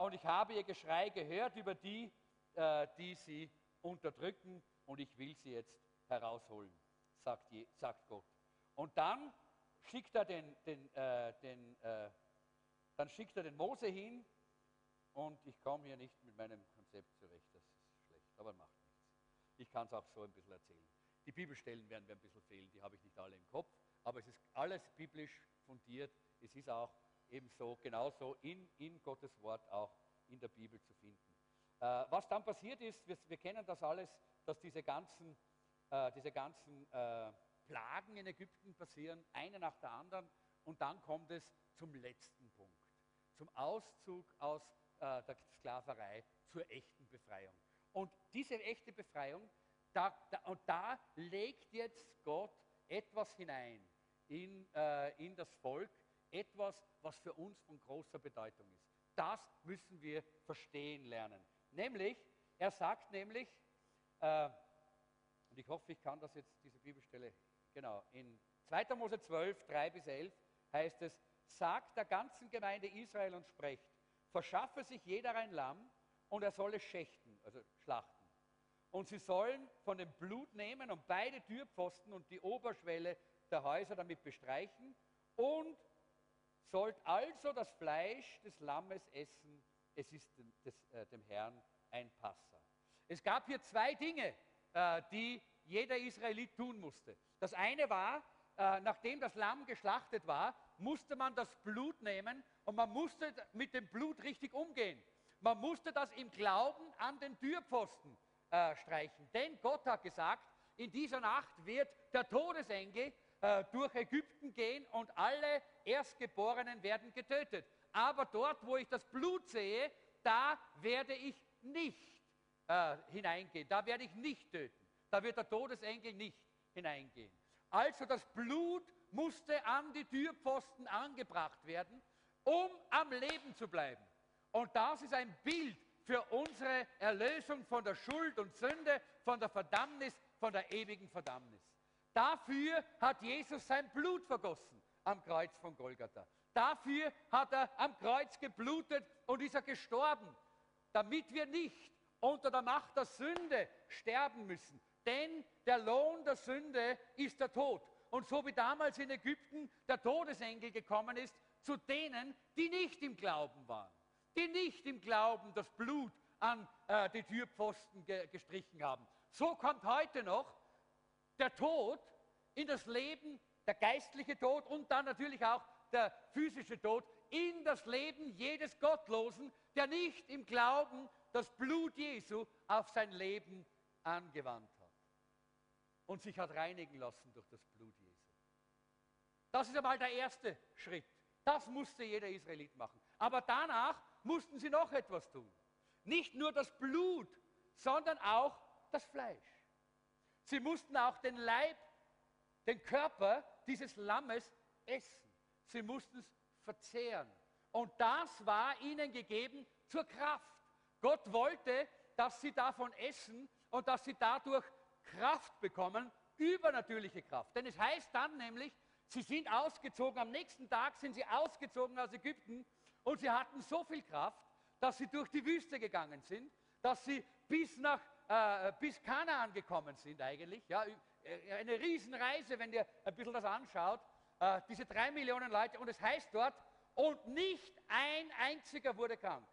und ich habe ihr Geschrei gehört über die, äh, die sie unterdrücken und ich will sie jetzt herausholen, sagt, je, sagt Gott. Und dann schickt er den, den, äh, den, äh, dann schickt er den Mose hin und ich komme hier nicht mit meinem Konzept zurecht, das ist schlecht, aber macht nichts. Ich kann es auch so ein bisschen erzählen. Die Bibelstellen werden mir ein bisschen fehlen, die habe ich nicht alle im Kopf, aber es ist alles biblisch fundiert. Es ist auch ebenso, genauso in, in Gottes Wort auch in der Bibel zu finden. Äh, was dann passiert ist, wir, wir, kennen das alles, dass diese ganzen, äh, diese ganzen äh, Plagen in Ägypten passieren, eine nach der anderen, und dann kommt es zum letzten Punkt, zum Auszug aus äh, der Sklaverei zur echten Befreiung. Und diese echte Befreiung, da, da, und da legt jetzt Gott etwas hinein in, äh, in das Volk, etwas, was für uns von großer Bedeutung ist. Das müssen wir verstehen lernen. Nämlich, er sagt nämlich, äh, und ich hoffe, ich kann das jetzt, diese Bibelstelle, genau, in 2. Mose 12, 3 bis 11 heißt es, sagt der ganzen Gemeinde Israel und sprecht, verschaffe sich jeder ein Lamm und er soll es schächten, also schlachten. Und sie sollen von dem Blut nehmen und beide Türpfosten und die Oberschwelle der Häuser damit bestreichen und sollt also das Fleisch des Lammes essen. Es ist dem, des, äh, dem Herrn ein Passa. Es gab hier zwei Dinge, äh, die jeder Israelit tun musste. Das eine war, äh, nachdem das Lamm geschlachtet war, musste man das Blut nehmen und man musste mit dem Blut richtig umgehen. Man musste das im Glauben an den Türpfosten äh, streichen. Denn Gott hat gesagt, in dieser Nacht wird der Todesengel äh, durch Ägypten gehen und alle Erstgeborenen werden getötet. Aber dort, wo ich das Blut sehe, da werde ich nicht äh, hineingehen. Da werde ich nicht töten. Da wird der Todesengel nicht hineingehen. Also das Blut musste an die Türpfosten angebracht werden, um am Leben zu bleiben. Und das ist ein Bild für unsere Erlösung von der Schuld und Sünde, von der Verdammnis, von der ewigen Verdammnis. Dafür hat Jesus sein Blut vergossen am Kreuz von Golgatha. Dafür hat er am Kreuz geblutet und ist er gestorben, damit wir nicht unter der Macht der Sünde sterben müssen. Denn der Lohn der Sünde ist der Tod. Und so wie damals in Ägypten der Todesengel gekommen ist, zu denen, die nicht im Glauben waren, die nicht im Glauben das Blut an äh, die Türpfosten ge gestrichen haben. So kommt heute noch der Tod in das Leben, der geistliche Tod und dann natürlich auch der physische Tod in das Leben jedes Gottlosen, der nicht im Glauben das Blut Jesu auf sein Leben angewandt hat und sich hat reinigen lassen durch das Blut Jesu. Das ist einmal der erste Schritt. Das musste jeder Israelit machen. Aber danach mussten sie noch etwas tun. Nicht nur das Blut, sondern auch das Fleisch. Sie mussten auch den Leib, den Körper dieses Lammes essen. Sie mussten es verzehren. Und das war ihnen gegeben zur Kraft. Gott wollte, dass sie davon essen und dass sie dadurch Kraft bekommen, übernatürliche Kraft. Denn es heißt dann nämlich, sie sind ausgezogen, am nächsten Tag sind sie ausgezogen aus Ägypten und sie hatten so viel Kraft, dass sie durch die Wüste gegangen sind, dass sie bis nach äh, bis Kanaan gekommen sind eigentlich. Ja, äh, eine Riesenreise, wenn ihr ein bisschen das anschaut. Äh, diese drei Millionen Leute und es heißt dort, und nicht ein einziger wurde krank.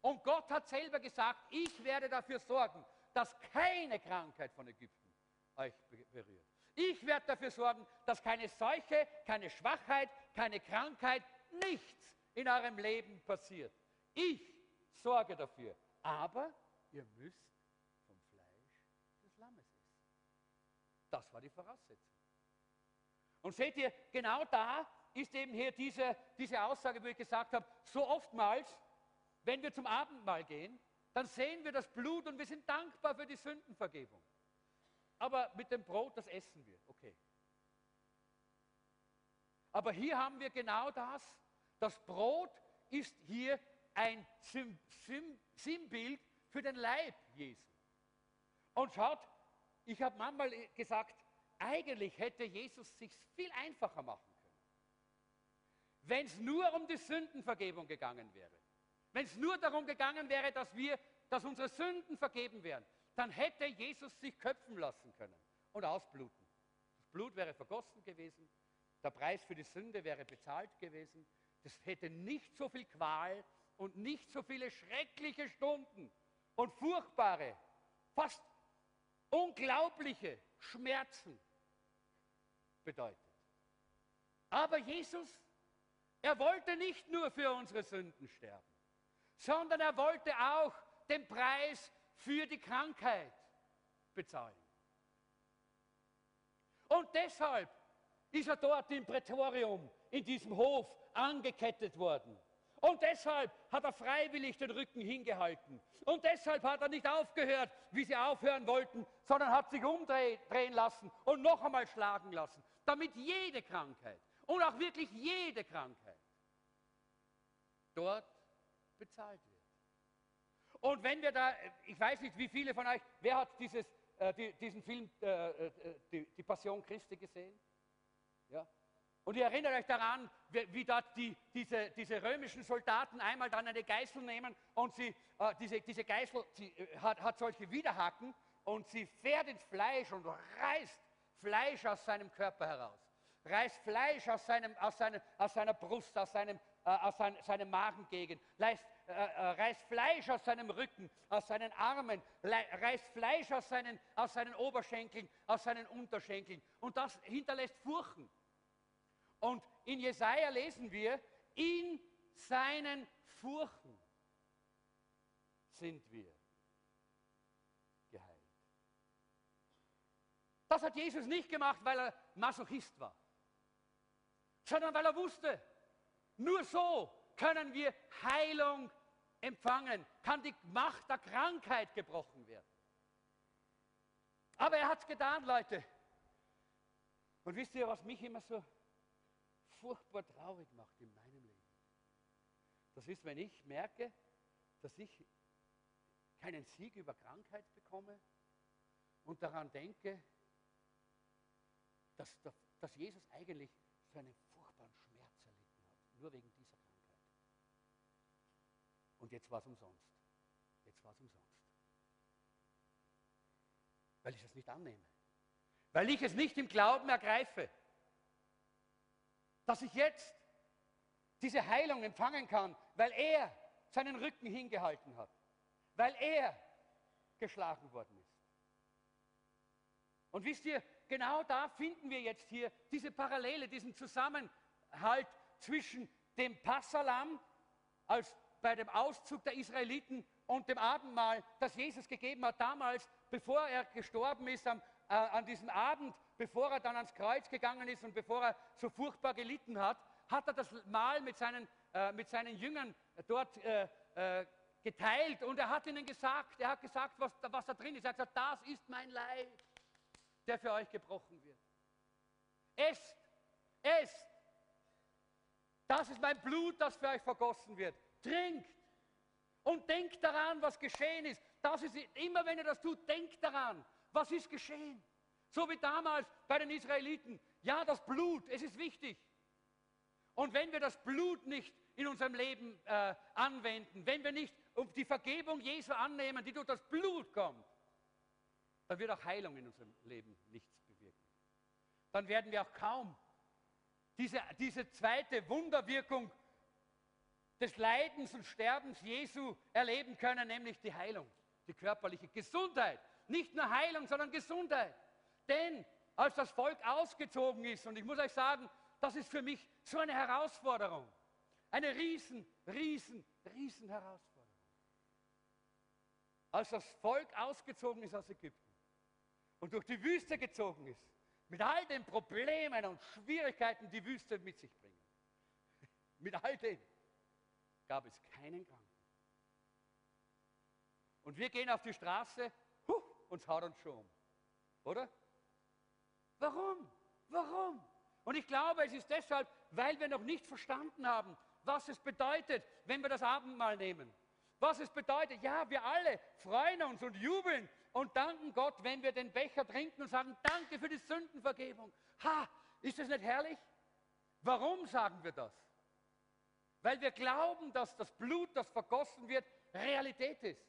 Und Gott hat selber gesagt, ich werde dafür sorgen, dass keine Krankheit von Ägypten euch berührt. Ich werde dafür sorgen, dass keine Seuche, keine Schwachheit, keine Krankheit, nichts in eurem Leben passiert. Ich sorge dafür. Aber ihr müsst vom Fleisch des Lammes essen. Das war die Voraussetzung. Und seht ihr, genau da ist eben hier diese, diese Aussage, wo ich gesagt habe, so oftmals wenn wir zum Abendmahl gehen, dann sehen wir das Blut und wir sind dankbar für die Sündenvergebung. Aber mit dem Brot, das essen wir, okay. Aber hier haben wir genau das. Das Brot ist hier ein Sinnbild für den Leib Jesu. Und schaut, ich habe manchmal gesagt, eigentlich hätte Jesus sich viel einfacher machen können, wenn es nur um die Sündenvergebung gegangen wäre. Wenn es nur darum gegangen wäre, dass wir, dass unsere Sünden vergeben wären, dann hätte Jesus sich köpfen lassen können und ausbluten. Das Blut wäre vergossen gewesen, der Preis für die Sünde wäre bezahlt gewesen, das hätte nicht so viel Qual und nicht so viele schreckliche Stunden und furchtbare, fast unglaubliche Schmerzen bedeutet. Aber Jesus, er wollte nicht nur für unsere Sünden sterben, sondern er wollte auch den Preis für die Krankheit bezahlen. Und deshalb ist er dort im Prätorium, in diesem Hof, angekettet worden. Und deshalb hat er freiwillig den Rücken hingehalten. Und deshalb hat er nicht aufgehört, wie sie aufhören wollten, sondern hat sich umdrehen lassen und noch einmal schlagen lassen, damit jede Krankheit und auch wirklich jede Krankheit dort bezahlt wird. Und wenn wir da, ich weiß nicht, wie viele von euch, wer hat dieses, äh, die, diesen Film, äh, äh, die, die, Passion Christi gesehen? Ja? Und ihr erinnert euch daran, wie, wie dort die, diese, diese, römischen Soldaten einmal dann eine Geißel nehmen und sie, äh, diese, diese, Geißel sie, äh, hat, hat solche Widerhaken und sie fährt ins Fleisch und reißt Fleisch aus seinem Körper heraus reißt Fleisch aus, seinem, aus, seinem, aus seiner Brust, aus seinem, äh, aus sein, seinem Magengegend, reißt, äh, äh, reißt Fleisch aus seinem Rücken, aus seinen Armen, reißt Fleisch aus seinen, aus seinen Oberschenkeln, aus seinen Unterschenkeln. Und das hinterlässt Furchen. Und in Jesaja lesen wir, in seinen Furchen sind wir geheilt. Das hat Jesus nicht gemacht, weil er Masochist war sondern weil er wusste, nur so können wir Heilung empfangen, kann die Macht der Krankheit gebrochen werden. Aber er hat es getan, Leute. Und wisst ihr, was mich immer so furchtbar traurig macht in meinem Leben? Das ist, wenn ich merke, dass ich keinen Sieg über Krankheit bekomme und daran denke, dass, dass Jesus eigentlich so einen nur wegen dieser Krankheit. Und jetzt war es umsonst. Jetzt war es umsonst. Weil ich es nicht annehme. Weil ich es nicht im Glauben ergreife. Dass ich jetzt diese Heilung empfangen kann, weil er seinen Rücken hingehalten hat. Weil er geschlagen worden ist. Und wisst ihr, genau da finden wir jetzt hier diese Parallele, diesen Zusammenhalt zwischen dem Passalam als bei dem Auszug der Israeliten und dem Abendmahl, das Jesus gegeben hat damals, bevor er gestorben ist am, äh, an diesem Abend, bevor er dann ans Kreuz gegangen ist und bevor er so furchtbar gelitten hat, hat er das Mahl mit seinen, äh, mit seinen Jüngern dort äh, äh geteilt und er hat ihnen gesagt, er hat gesagt, was, was da drin ist. Er hat gesagt, das ist mein Leib, der für euch gebrochen wird. Esst, esst, das ist mein Blut, das für euch vergossen wird. Trinkt und denkt daran, was geschehen ist. Das ist immer, wenn ihr das tut, denkt daran, was ist geschehen. So wie damals bei den Israeliten. Ja, das Blut, es ist wichtig. Und wenn wir das Blut nicht in unserem Leben äh, anwenden, wenn wir nicht die Vergebung Jesu annehmen, die durch das Blut kommt, dann wird auch Heilung in unserem Leben nichts bewirken. Dann werden wir auch kaum diese, diese zweite Wunderwirkung des Leidens und Sterbens Jesu erleben können, nämlich die Heilung, die körperliche Gesundheit. Nicht nur Heilung, sondern Gesundheit. Denn als das Volk ausgezogen ist, und ich muss euch sagen, das ist für mich so eine Herausforderung, eine riesen, riesen, riesen Herausforderung. Als das Volk ausgezogen ist aus Ägypten und durch die Wüste gezogen ist, mit all den Problemen und Schwierigkeiten, die Wüste mit sich bringen. [LAUGHS] mit all dem gab es keinen Kranken. Und wir gehen auf die Straße, uns haut uns schon um. Oder? Warum? Warum? Und ich glaube, es ist deshalb, weil wir noch nicht verstanden haben, was es bedeutet, wenn wir das Abendmahl nehmen. Was es bedeutet, ja, wir alle freuen uns und jubeln und danken Gott, wenn wir den Becher trinken und sagen, danke für die Sündenvergebung. Ha, ist das nicht herrlich? Warum sagen wir das? Weil wir glauben, dass das Blut, das vergossen wird, Realität ist.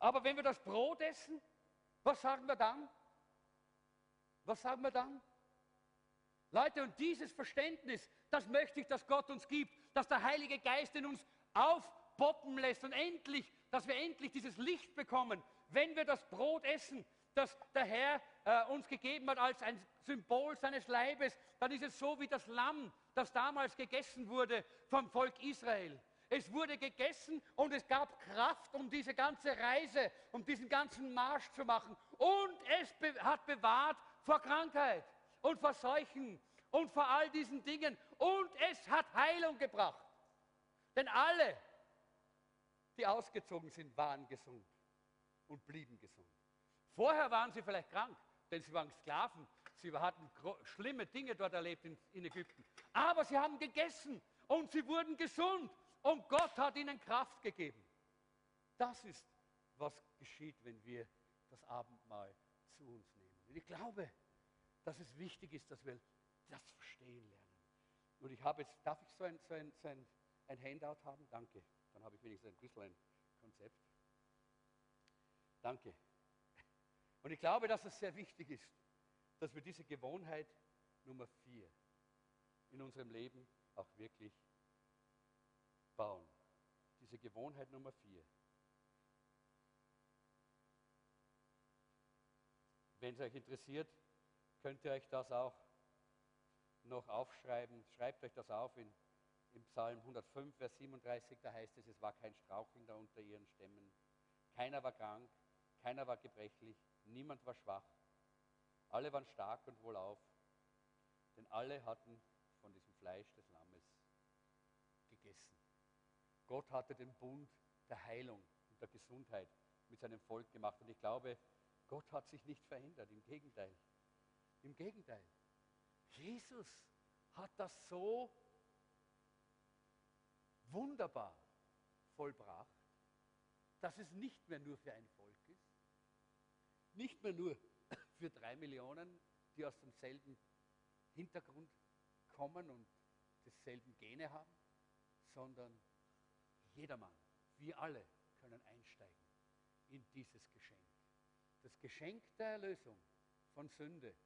Aber wenn wir das Brot essen, was sagen wir dann? Was sagen wir dann? Leute, und dieses Verständnis, das möchte ich, dass Gott uns gibt, dass der Heilige Geist in uns aufpoppen lässt und endlich, dass wir endlich dieses Licht bekommen, wenn wir das Brot essen, das der Herr äh, uns gegeben hat als ein Symbol seines Leibes, dann ist es so wie das Lamm, das damals gegessen wurde vom Volk Israel. Es wurde gegessen und es gab Kraft, um diese ganze Reise, um diesen ganzen Marsch zu machen. Und es hat bewahrt vor Krankheit und vor Seuchen und vor all diesen Dingen. Und es hat Heilung gebracht. Denn alle, die ausgezogen sind, waren gesund und blieben gesund. Vorher waren sie vielleicht krank, denn sie waren Sklaven. Sie hatten schlimme Dinge dort erlebt in Ägypten. Aber sie haben gegessen und sie wurden gesund und Gott hat ihnen Kraft gegeben. Das ist, was geschieht, wenn wir das Abendmahl zu uns nehmen. Und ich glaube, dass es wichtig ist, dass wir das verstehen lernen. Und ich habe jetzt, darf ich so ein, so ein, so ein, ein Handout haben? Danke. Dann habe ich wenigstens ein bisschen ein Konzept. Danke. Und ich glaube, dass es sehr wichtig ist, dass wir diese Gewohnheit Nummer vier in unserem Leben auch wirklich bauen. Diese Gewohnheit Nummer vier. Wenn es euch interessiert, könnt ihr euch das auch noch aufschreiben. Schreibt euch das auf in, im Psalm 105, Vers 37. Da heißt es, es war kein Strauchelnder unter ihren Stämmen. Keiner war krank, keiner war gebrechlich, niemand war schwach. Alle waren stark und wohlauf, denn alle hatten von diesem Fleisch des Lammes gegessen. Gott hatte den Bund der Heilung und der Gesundheit mit seinem Volk gemacht. Und ich glaube, Gott hat sich nicht verändert. Im Gegenteil. Im Gegenteil. Jesus hat das so wunderbar vollbracht, dass es nicht mehr nur für ein Volk ist, nicht mehr nur [COUGHS] für drei Millionen, die aus demselben Hintergrund kommen und desselben Gene haben, sondern jedermann, wir alle können einsteigen in dieses Geschenk. Das Geschenk der Erlösung von Sünde,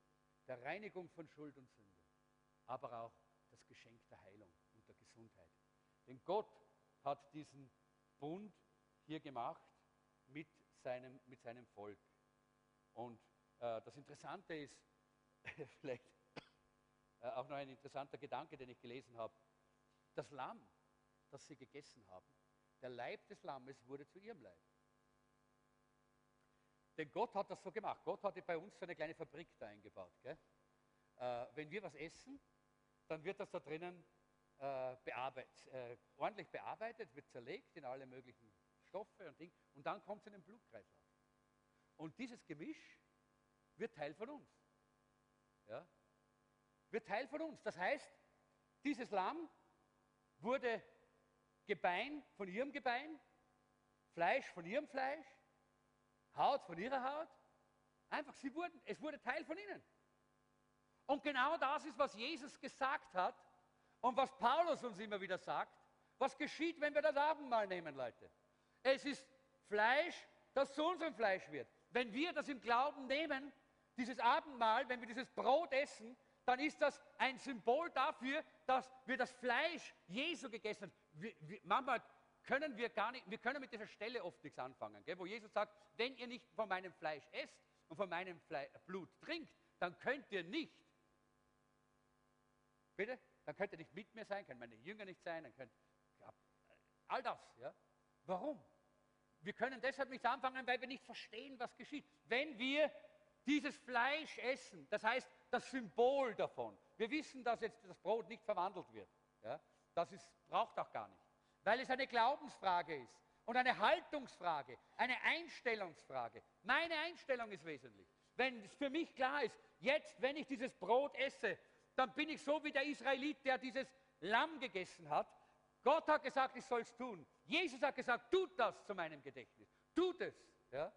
der Reinigung von Schuld und Sünde, aber auch das Geschenk der Heilung und der Gesundheit. Denn Gott hat diesen Bund hier gemacht mit seinem, mit seinem Volk. Und äh, das Interessante ist, [LAUGHS] vielleicht äh, auch noch ein interessanter Gedanke, den ich gelesen habe, das Lamm, das sie gegessen haben, der Leib des Lammes wurde zu ihrem Leib. Denn Gott hat das so gemacht. Gott hatte bei uns so eine kleine Fabrik da eingebaut. Äh, wenn wir was essen, dann wird das da drinnen äh, bearbeitet, äh, ordentlich bearbeitet, wird zerlegt in alle möglichen Stoffe und Dinge und dann kommt es in den Blutkreislauf. Und dieses Gemisch wird Teil von uns. Ja? Wird Teil von uns. Das heißt, dieses Lamm wurde Gebein von ihrem Gebein, Fleisch von ihrem Fleisch, Haut von ihrer Haut. Einfach, sie wurden, es wurde Teil von ihnen. Und genau das ist, was Jesus gesagt hat und was Paulus uns immer wieder sagt. Was geschieht, wenn wir das Abendmahl nehmen, Leute? Es ist Fleisch, das zu unserem Fleisch wird. Wenn wir das im Glauben nehmen, dieses Abendmahl, wenn wir dieses Brot essen, dann ist das ein Symbol dafür, dass wir das Fleisch Jesu gegessen haben. Wir, wir, manchmal können wir gar nicht, wir können mit dieser Stelle oft nichts anfangen, gell, wo Jesus sagt, wenn ihr nicht von meinem Fleisch esst und von meinem Fle Blut trinkt, dann könnt ihr nicht, bitte, dann könnt ihr nicht mit mir sein, können meine Jünger nicht sein, dann könnt, ja, all das, ja. Warum? Wir können deshalb nicht anfangen, weil wir nicht verstehen, was geschieht. Wenn wir dieses Fleisch essen, das heißt das Symbol davon, wir wissen, dass jetzt das Brot nicht verwandelt wird. Ja? Das ist, braucht auch gar nicht weil es eine Glaubensfrage ist und eine Haltungsfrage, eine Einstellungsfrage. Meine Einstellung ist wesentlich. Wenn es für mich klar ist, jetzt, wenn ich dieses Brot esse, dann bin ich so wie der Israelit, der dieses Lamm gegessen hat. Gott hat gesagt, ich soll es tun. Jesus hat gesagt, tut das zu meinem Gedächtnis. Tut es. Ja?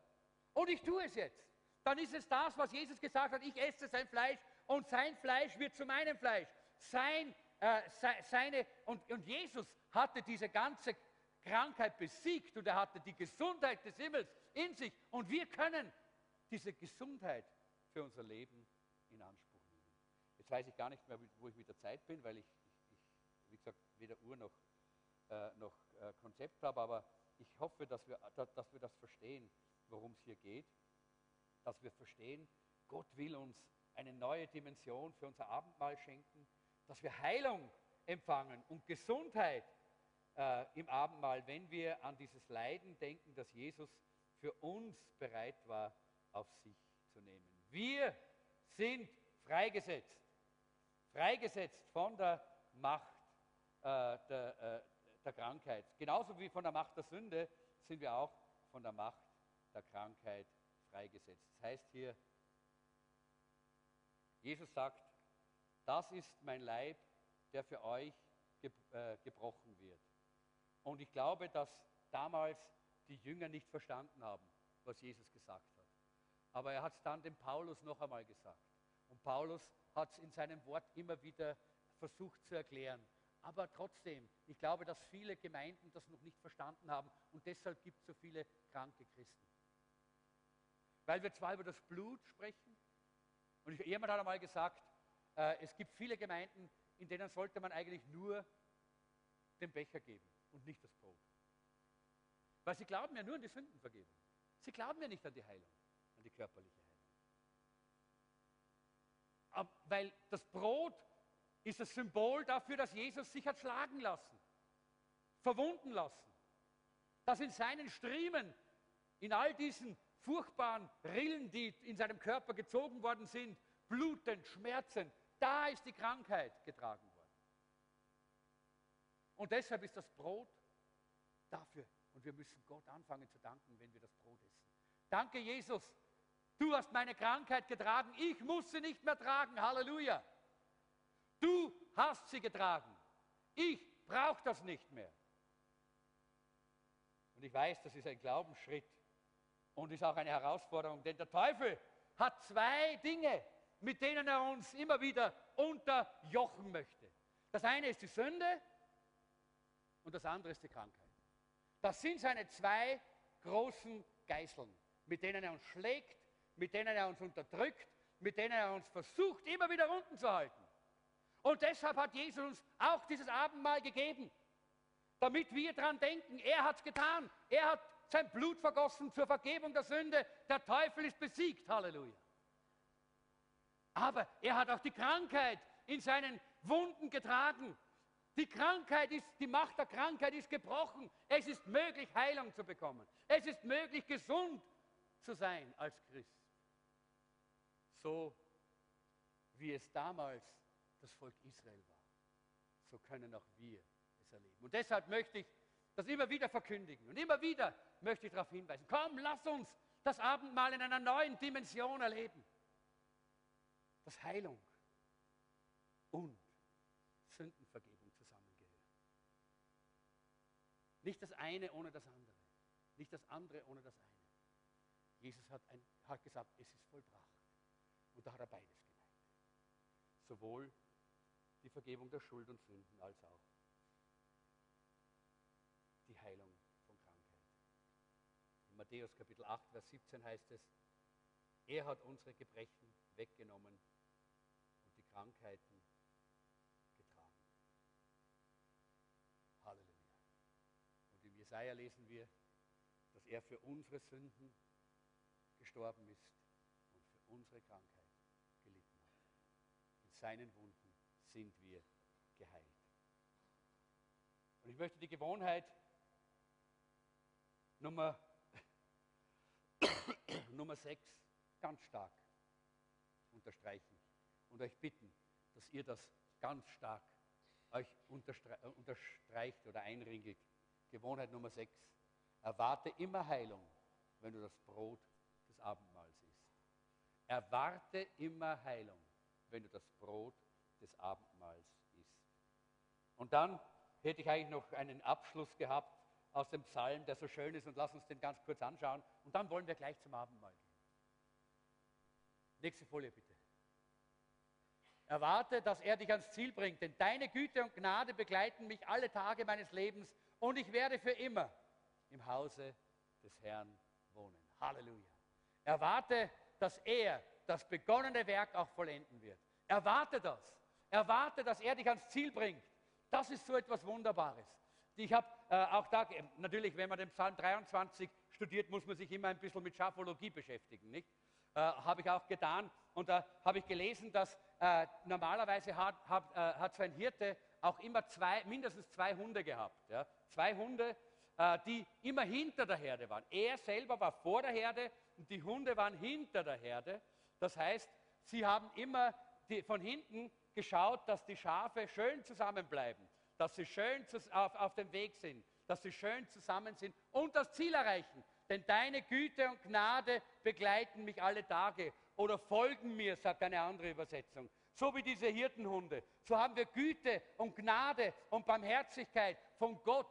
Und ich tue es jetzt. Dann ist es das, was Jesus gesagt hat, ich esse sein Fleisch und sein Fleisch wird zu meinem Fleisch. Sein äh, seine, und, und Jesus hatte diese ganze Krankheit besiegt und er hatte die Gesundheit des Himmels in sich. Und wir können diese Gesundheit für unser Leben in Anspruch nehmen. Jetzt weiß ich gar nicht mehr, wo ich mit der Zeit bin, weil ich, ich, wie gesagt, weder Uhr noch, äh, noch äh, Konzept habe, aber ich hoffe, dass wir, dass wir das verstehen, worum es hier geht. Dass wir verstehen, Gott will uns eine neue Dimension für unser Abendmahl schenken, dass wir Heilung empfangen und Gesundheit äh, im Abendmahl, wenn wir an dieses Leiden denken, das Jesus für uns bereit war, auf sich zu nehmen. Wir sind freigesetzt, freigesetzt von der Macht äh, der, äh, der Krankheit. Genauso wie von der Macht der Sünde sind wir auch von der Macht der Krankheit freigesetzt. Das heißt hier, Jesus sagt, das ist mein Leib, der für euch äh, gebrochen wird. Und ich glaube, dass damals die Jünger nicht verstanden haben, was Jesus gesagt hat. Aber er hat es dann dem Paulus noch einmal gesagt. Und Paulus hat es in seinem Wort immer wieder versucht zu erklären. Aber trotzdem, ich glaube, dass viele Gemeinden das noch nicht verstanden haben und deshalb gibt es so viele kranke Christen. Weil wir zwar über das Blut sprechen, und jemand hat einmal gesagt, es gibt viele Gemeinden, in denen sollte man eigentlich nur den Becher geben und nicht das Brot. Weil sie glauben ja nur an die Sündenvergebung. Sie glauben ja nicht an die Heilung, an die körperliche Heilung. Weil das Brot ist das Symbol dafür, dass Jesus sich hat schlagen lassen, verwunden lassen, dass in seinen Striemen, in all diesen furchtbaren Rillen, die in seinem Körper gezogen worden sind, blutend, schmerzend, da ist die Krankheit getragen worden. Und deshalb ist das Brot dafür. Und wir müssen Gott anfangen zu danken, wenn wir das Brot essen. Danke, Jesus. Du hast meine Krankheit getragen. Ich muss sie nicht mehr tragen. Halleluja. Du hast sie getragen. Ich brauche das nicht mehr. Und ich weiß, das ist ein Glaubensschritt und ist auch eine Herausforderung, denn der Teufel hat zwei Dinge, mit denen er uns immer wieder unterjochen möchte. Das eine ist die Sünde und das andere ist die Krankheit. Das sind seine zwei großen Geißeln, mit denen er uns schlägt, mit denen er uns unterdrückt, mit denen er uns versucht, immer wieder unten zu halten. Und deshalb hat Jesus uns auch dieses Abendmahl gegeben, damit wir daran denken, er hat es getan. Er hat sein Blut vergossen zur Vergebung der Sünde. Der Teufel ist besiegt. Halleluja. Aber er hat auch die Krankheit in seinen Wunden getragen. Die Krankheit ist, die Macht der Krankheit ist gebrochen. Es ist möglich, Heilung zu bekommen. Es ist möglich, gesund zu sein als Christ. So wie es damals das Volk Israel war. So können auch wir es erleben. Und deshalb möchte ich das immer wieder verkündigen. Und immer wieder möchte ich darauf hinweisen. Komm, lass uns das Abendmahl in einer neuen Dimension erleben. Dass Heilung und Sündenvergebung zusammengehören. Nicht das eine ohne das andere. Nicht das andere ohne das eine. Jesus hat, ein, hat gesagt, es ist vollbracht. Und da hat er beides gemeint. Sowohl die Vergebung der Schuld und Sünden als auch die Heilung von Krankheit. In Matthäus Kapitel 8, Vers 17 heißt es, er hat unsere Gebrechen weggenommen Krankheiten getragen. Halleluja. Und im Jesaja lesen wir, dass er für unsere Sünden gestorben ist und für unsere Krankheit gelitten hat. In seinen Wunden sind wir geheilt. Und ich möchte die Gewohnheit Nummer, [COUGHS] Nummer 6 ganz stark unterstreichen und euch bitten, dass ihr das ganz stark euch äh, unterstreicht oder einringelt. Gewohnheit Nummer 6. Erwarte immer Heilung, wenn du das Brot des Abendmahls isst. Erwarte immer Heilung, wenn du das Brot des Abendmahls isst. Und dann hätte ich eigentlich noch einen Abschluss gehabt aus dem Psalm, der so schön ist und lass uns den ganz kurz anschauen und dann wollen wir gleich zum Abendmahl gehen. Nächste Folie bitte. Erwarte, dass er dich ans Ziel bringt, denn deine Güte und Gnade begleiten mich alle Tage meines Lebens und ich werde für immer im Hause des Herrn wohnen. Halleluja. Erwarte, dass er das begonnene Werk auch vollenden wird. Erwarte das. Erwarte, dass er dich ans Ziel bringt. Das ist so etwas Wunderbares. Ich habe äh, auch da, natürlich, wenn man den Psalm 23 studiert, muss man sich immer ein bisschen mit Schaphologie beschäftigen. Nicht? Äh, habe ich auch getan. Und da habe ich gelesen, dass äh, normalerweise hat, hat, äh, hat so ein Hirte auch immer zwei, mindestens zwei Hunde gehabt. Ja? Zwei Hunde, äh, die immer hinter der Herde waren. Er selber war vor der Herde und die Hunde waren hinter der Herde. Das heißt, sie haben immer die, von hinten geschaut, dass die Schafe schön zusammenbleiben, dass sie schön auf, auf dem Weg sind, dass sie schön zusammen sind und das Ziel erreichen. Denn deine Güte und Gnade begleiten mich alle Tage oder folgen mir, sagt eine andere Übersetzung. So wie diese Hirtenhunde. So haben wir Güte und Gnade und Barmherzigkeit von Gott,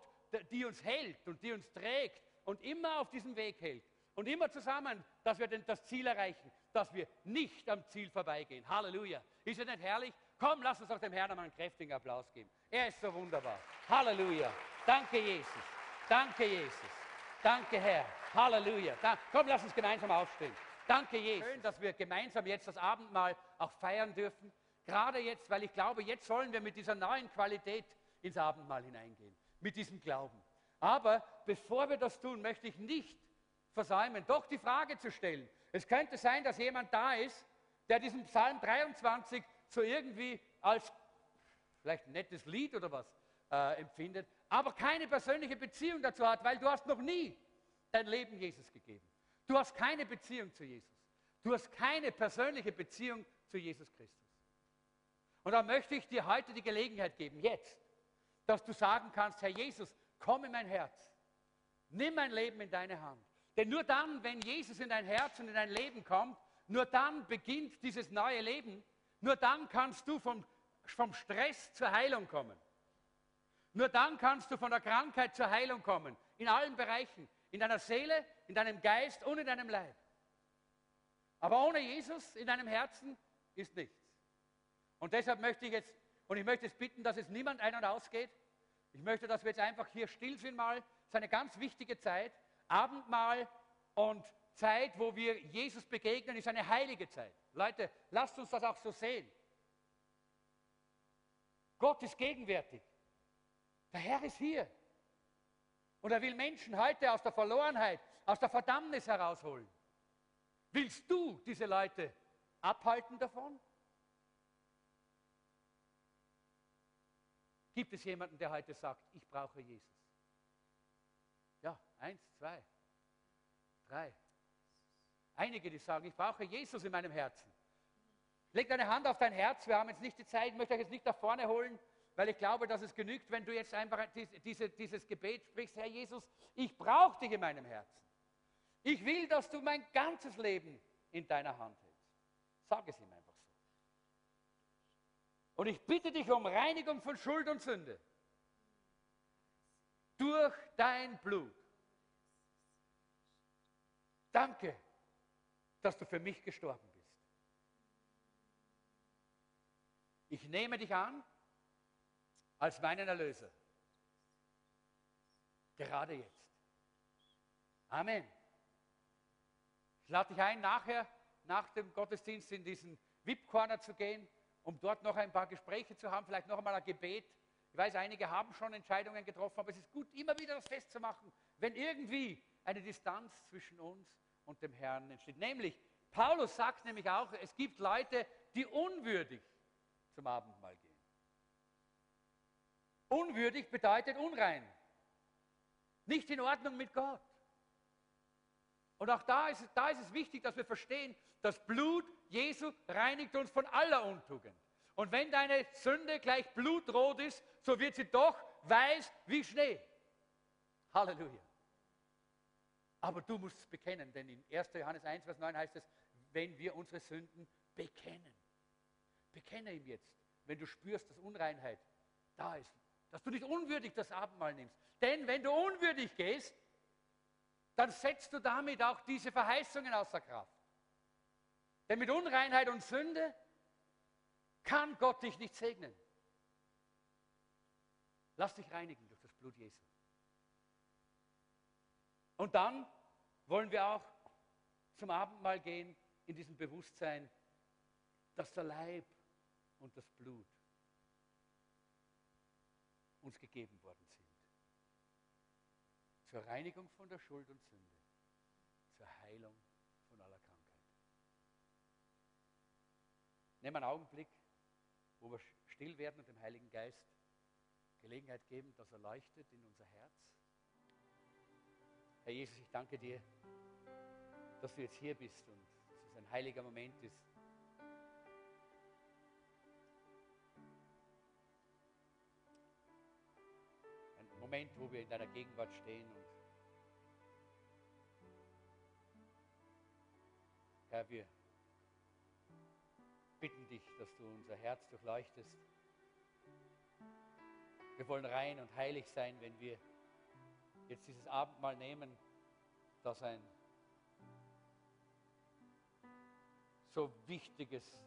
die uns hält und die uns trägt und immer auf diesem Weg hält. Und immer zusammen, dass wir das Ziel erreichen, dass wir nicht am Ziel vorbeigehen. Halleluja. Ist es nicht herrlich? Komm, lass uns auch dem Herrn einmal einen kräftigen Applaus geben. Er ist so wunderbar. Halleluja. Danke, Jesus. Danke, Jesus. Danke, Herr. Halleluja. Komm, lass uns gemeinsam aufstehen. Danke, Jesus. Schön, dass wir gemeinsam jetzt das Abendmahl auch feiern dürfen. Gerade jetzt, weil ich glaube, jetzt sollen wir mit dieser neuen Qualität ins Abendmahl hineingehen. Mit diesem Glauben. Aber bevor wir das tun, möchte ich nicht versäumen, doch die Frage zu stellen. Es könnte sein, dass jemand da ist, der diesen Psalm 23 so irgendwie als vielleicht ein nettes Lied oder was äh, empfindet, aber keine persönliche Beziehung dazu hat, weil du hast noch nie dein Leben Jesus gegeben. Du hast keine Beziehung zu Jesus. Du hast keine persönliche Beziehung zu Jesus Christus. Und da möchte ich dir heute die Gelegenheit geben, jetzt, dass du sagen kannst, Herr Jesus, komm in mein Herz. Nimm mein Leben in deine Hand. Denn nur dann, wenn Jesus in dein Herz und in dein Leben kommt, nur dann beginnt dieses neue Leben. Nur dann kannst du vom, vom Stress zur Heilung kommen. Nur dann kannst du von der Krankheit zur Heilung kommen. In allen Bereichen. In deiner Seele, in deinem Geist und in deinem Leib. Aber ohne Jesus in deinem Herzen ist nichts. Und deshalb möchte ich jetzt, und ich möchte jetzt bitten, dass es niemand ein- und ausgeht. Ich möchte, dass wir jetzt einfach hier still sind mal. Es ist eine ganz wichtige Zeit. Abendmahl und Zeit, wo wir Jesus begegnen, ist eine heilige Zeit. Leute, lasst uns das auch so sehen. Gott ist gegenwärtig. Der Herr ist hier. Und er will Menschen heute aus der Verlorenheit, aus der Verdammnis herausholen. Willst du diese Leute abhalten davon? Gibt es jemanden, der heute sagt, ich brauche Jesus? Ja, eins, zwei, drei. Einige, die sagen, ich brauche Jesus in meinem Herzen. Leg deine Hand auf dein Herz. Wir haben jetzt nicht die Zeit, ich möchte euch jetzt nicht nach vorne holen, weil ich glaube, dass es genügt, wenn du jetzt einfach diese, dieses Gebet sprichst. Herr Jesus, ich brauche dich in meinem Herzen. Ich will, dass du mein ganzes Leben in deiner Hand hältst. Sag es ihm einfach so. Und ich bitte dich um Reinigung von Schuld und Sünde. Durch dein Blut. Danke, dass du für mich gestorben bist. Ich nehme dich an als meinen Erlöser. Gerade jetzt. Amen. Ich lade dich ein, nachher, nach dem Gottesdienst in diesen VIP-Corner zu gehen, um dort noch ein paar Gespräche zu haben, vielleicht noch einmal ein Gebet. Ich weiß, einige haben schon Entscheidungen getroffen, aber es ist gut, immer wieder das festzumachen, wenn irgendwie eine Distanz zwischen uns und dem Herrn entsteht. Nämlich, Paulus sagt nämlich auch, es gibt Leute, die unwürdig zum Abendmahl gehen. Unwürdig bedeutet unrein. Nicht in Ordnung mit Gott. Und auch da ist, da ist es wichtig, dass wir verstehen, das Blut Jesu reinigt uns von aller Untugend. Und wenn deine Sünde gleich blutrot ist, so wird sie doch weiß wie Schnee. Halleluja. Aber du musst es bekennen, denn in 1. Johannes 1, Vers 9 heißt es, wenn wir unsere Sünden bekennen. Bekenne ihm jetzt, wenn du spürst, dass Unreinheit da ist, dass du nicht unwürdig das Abendmahl nimmst. Denn wenn du unwürdig gehst, dann setzt du damit auch diese Verheißungen außer Kraft. Denn mit Unreinheit und Sünde kann Gott dich nicht segnen. Lass dich reinigen durch das Blut Jesu. Und dann wollen wir auch zum Abendmahl gehen in diesem Bewusstsein, dass der Leib und das Blut uns gegeben worden sind. Zur Reinigung von der Schuld und Sünde, zur Heilung von aller Krankheit. Nehmen einen Augenblick, wo wir still werden und dem Heiligen Geist Gelegenheit geben, dass er leuchtet in unser Herz. Herr Jesus, ich danke dir, dass du jetzt hier bist und dass es ein heiliger Moment ist. Moment, wo wir in deiner Gegenwart stehen und Herr, wir bitten dich, dass du unser Herz durchleuchtest. Wir wollen rein und heilig sein, wenn wir jetzt dieses Abendmahl nehmen, das ein so wichtiges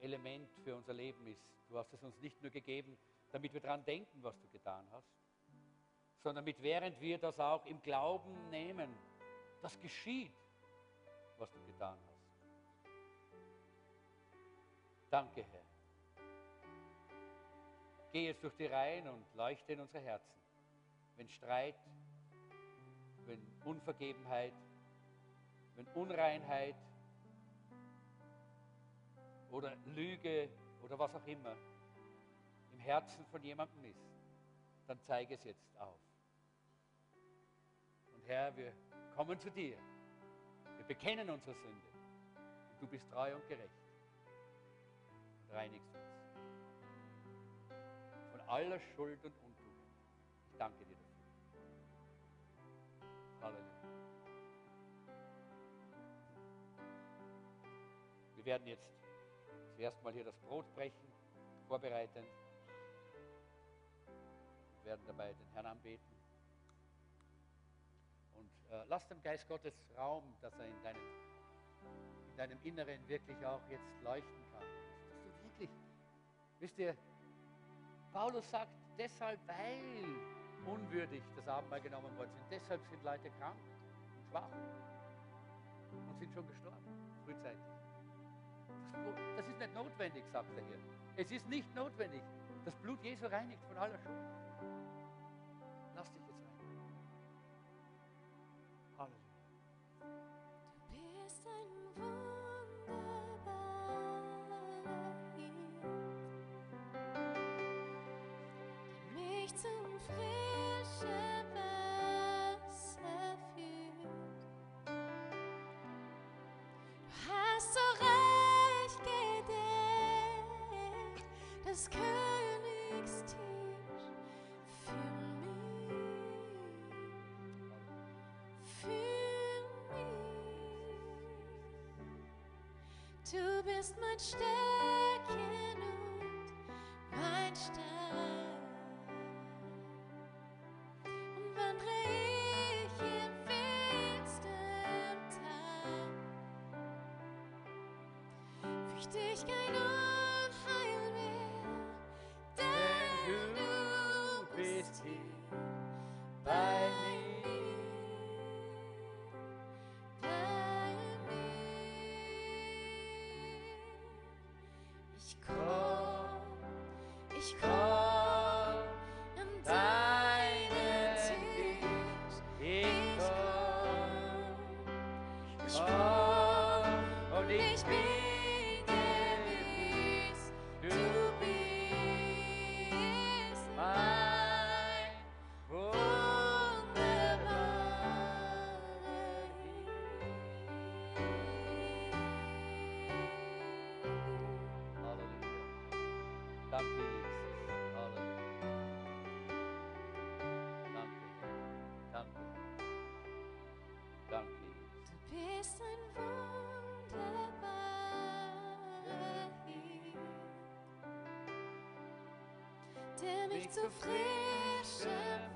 Element für unser Leben ist. Du hast es uns nicht nur gegeben, damit wir daran denken, was du getan hast, sondern mit während wir das auch im Glauben nehmen, das geschieht, was du getan hast. Danke, Herr. Geh jetzt durch die Reihen und leuchte in unsere Herzen. Wenn Streit, wenn Unvergebenheit, wenn Unreinheit, oder Lüge oder was auch immer im Herzen von jemandem ist, dann zeige es jetzt auf. Herr, wir kommen zu dir. Wir bekennen unsere Sünde. Und du bist treu und gerecht. Und reinigst uns von aller Schuld und Untugend. Ich danke dir dafür. Halleluja. Wir werden jetzt zuerst mal hier das Brot brechen, vorbereiten. Wir werden dabei den Herrn anbeten. Äh, lass dem Geist Gottes Raum, dass er in deinem, in deinem Inneren wirklich auch jetzt leuchten kann. Dass du wirklich, wisst ihr, Paulus sagt, deshalb, weil unwürdig das Abendmahl genommen worden sind, deshalb sind Leute krank und schwach und sind schon gestorben, frühzeitig. Das ist nicht notwendig, sagt er hier. Es ist nicht notwendig. Das Blut Jesu reinigt von aller Schuld. Du Du bist mein Stärken und mein Stab. Und wandre ich im finstern Tal, fürchte ich kein Unheil ich der mich zu frischem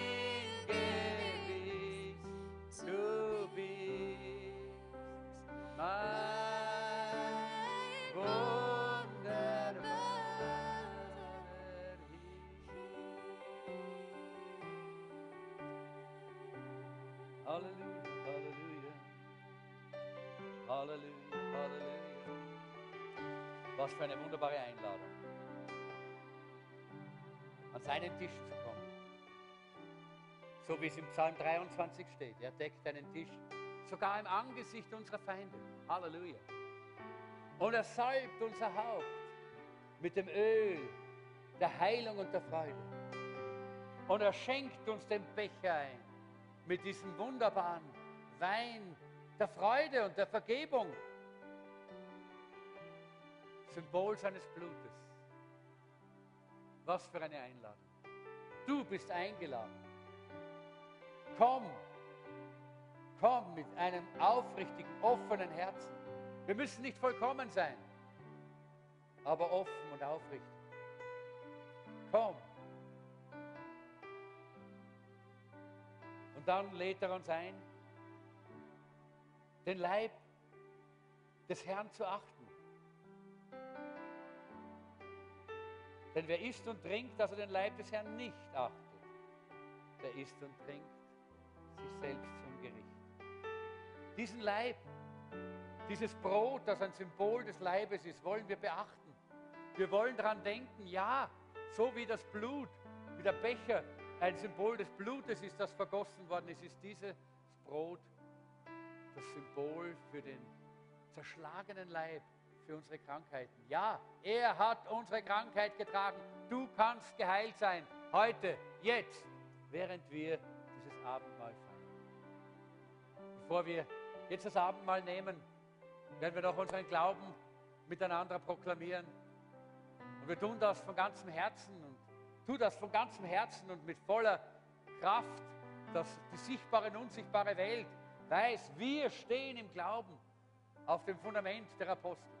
Was für eine wunderbare Einladung. An seinen Tisch zu kommen. So wie es im Psalm 23 steht. Er deckt einen Tisch sogar im Angesicht unserer Feinde. Halleluja. Und er salbt unser Haupt mit dem Öl der Heilung und der Freude. Und er schenkt uns den Becher ein mit diesem wunderbaren Wein der Freude und der Vergebung. Symbol seines Blutes. Was für eine Einladung. Du bist eingeladen. Komm, komm mit einem aufrichtigen, offenen Herzen. Wir müssen nicht vollkommen sein, aber offen und aufrichtig. Komm. Und dann lädt er uns ein, den Leib des Herrn zu achten. Denn wer isst und trinkt, dass er den Leib des Herrn nicht achtet, der isst und trinkt sich selbst zum Gericht. Diesen Leib, dieses Brot, das ein Symbol des Leibes ist, wollen wir beachten. Wir wollen daran denken, ja, so wie das Blut, wie der Becher ein Symbol des Blutes ist, das vergossen worden ist, ist dieses Brot das Symbol für den zerschlagenen Leib, für unsere Krankheiten. Ja, er hat unsere Krankheit getragen. Du kannst geheilt sein, heute, jetzt, während wir dieses Abendmahl feiern. Bevor wir jetzt das Abendmahl nehmen, werden wir noch unseren Glauben miteinander proklamieren. Und wir tun das von ganzem Herzen und tu das von ganzem Herzen und mit voller Kraft, dass die sichtbare und unsichtbare Welt weiß, wir stehen im Glauben auf dem Fundament der Apostel.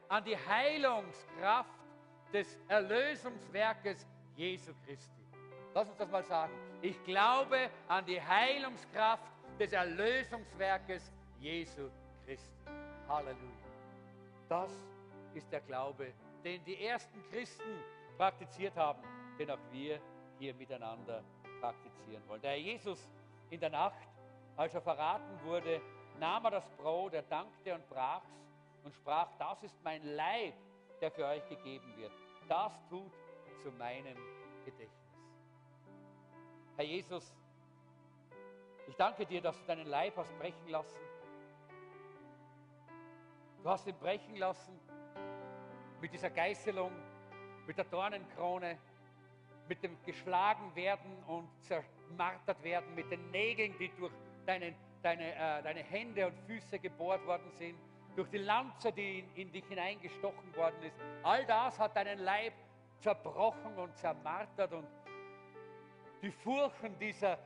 an die Heilungskraft des Erlösungswerkes Jesu Christi. Lass uns das mal sagen. Ich glaube an die Heilungskraft des Erlösungswerkes Jesu Christi. Halleluja. Das ist der Glaube, den die ersten Christen praktiziert haben, den auch wir hier miteinander praktizieren wollen. Der Herr Jesus in der Nacht, als er verraten wurde, nahm er das Brot, er dankte und brach's und sprach, das ist mein Leib, der für euch gegeben wird. Das tut zu meinem Gedächtnis. Herr Jesus, ich danke dir, dass du deinen Leib hast brechen lassen. Du hast ihn brechen lassen mit dieser Geißelung, mit der Dornenkrone, mit dem geschlagen werden und zermartert werden, mit den Nägeln, die durch deinen, deine, äh, deine Hände und Füße gebohrt worden sind durch die Lanze, die in, in dich hineingestochen worden ist. All das hat deinen Leib zerbrochen und zermartert und die Furchen dieser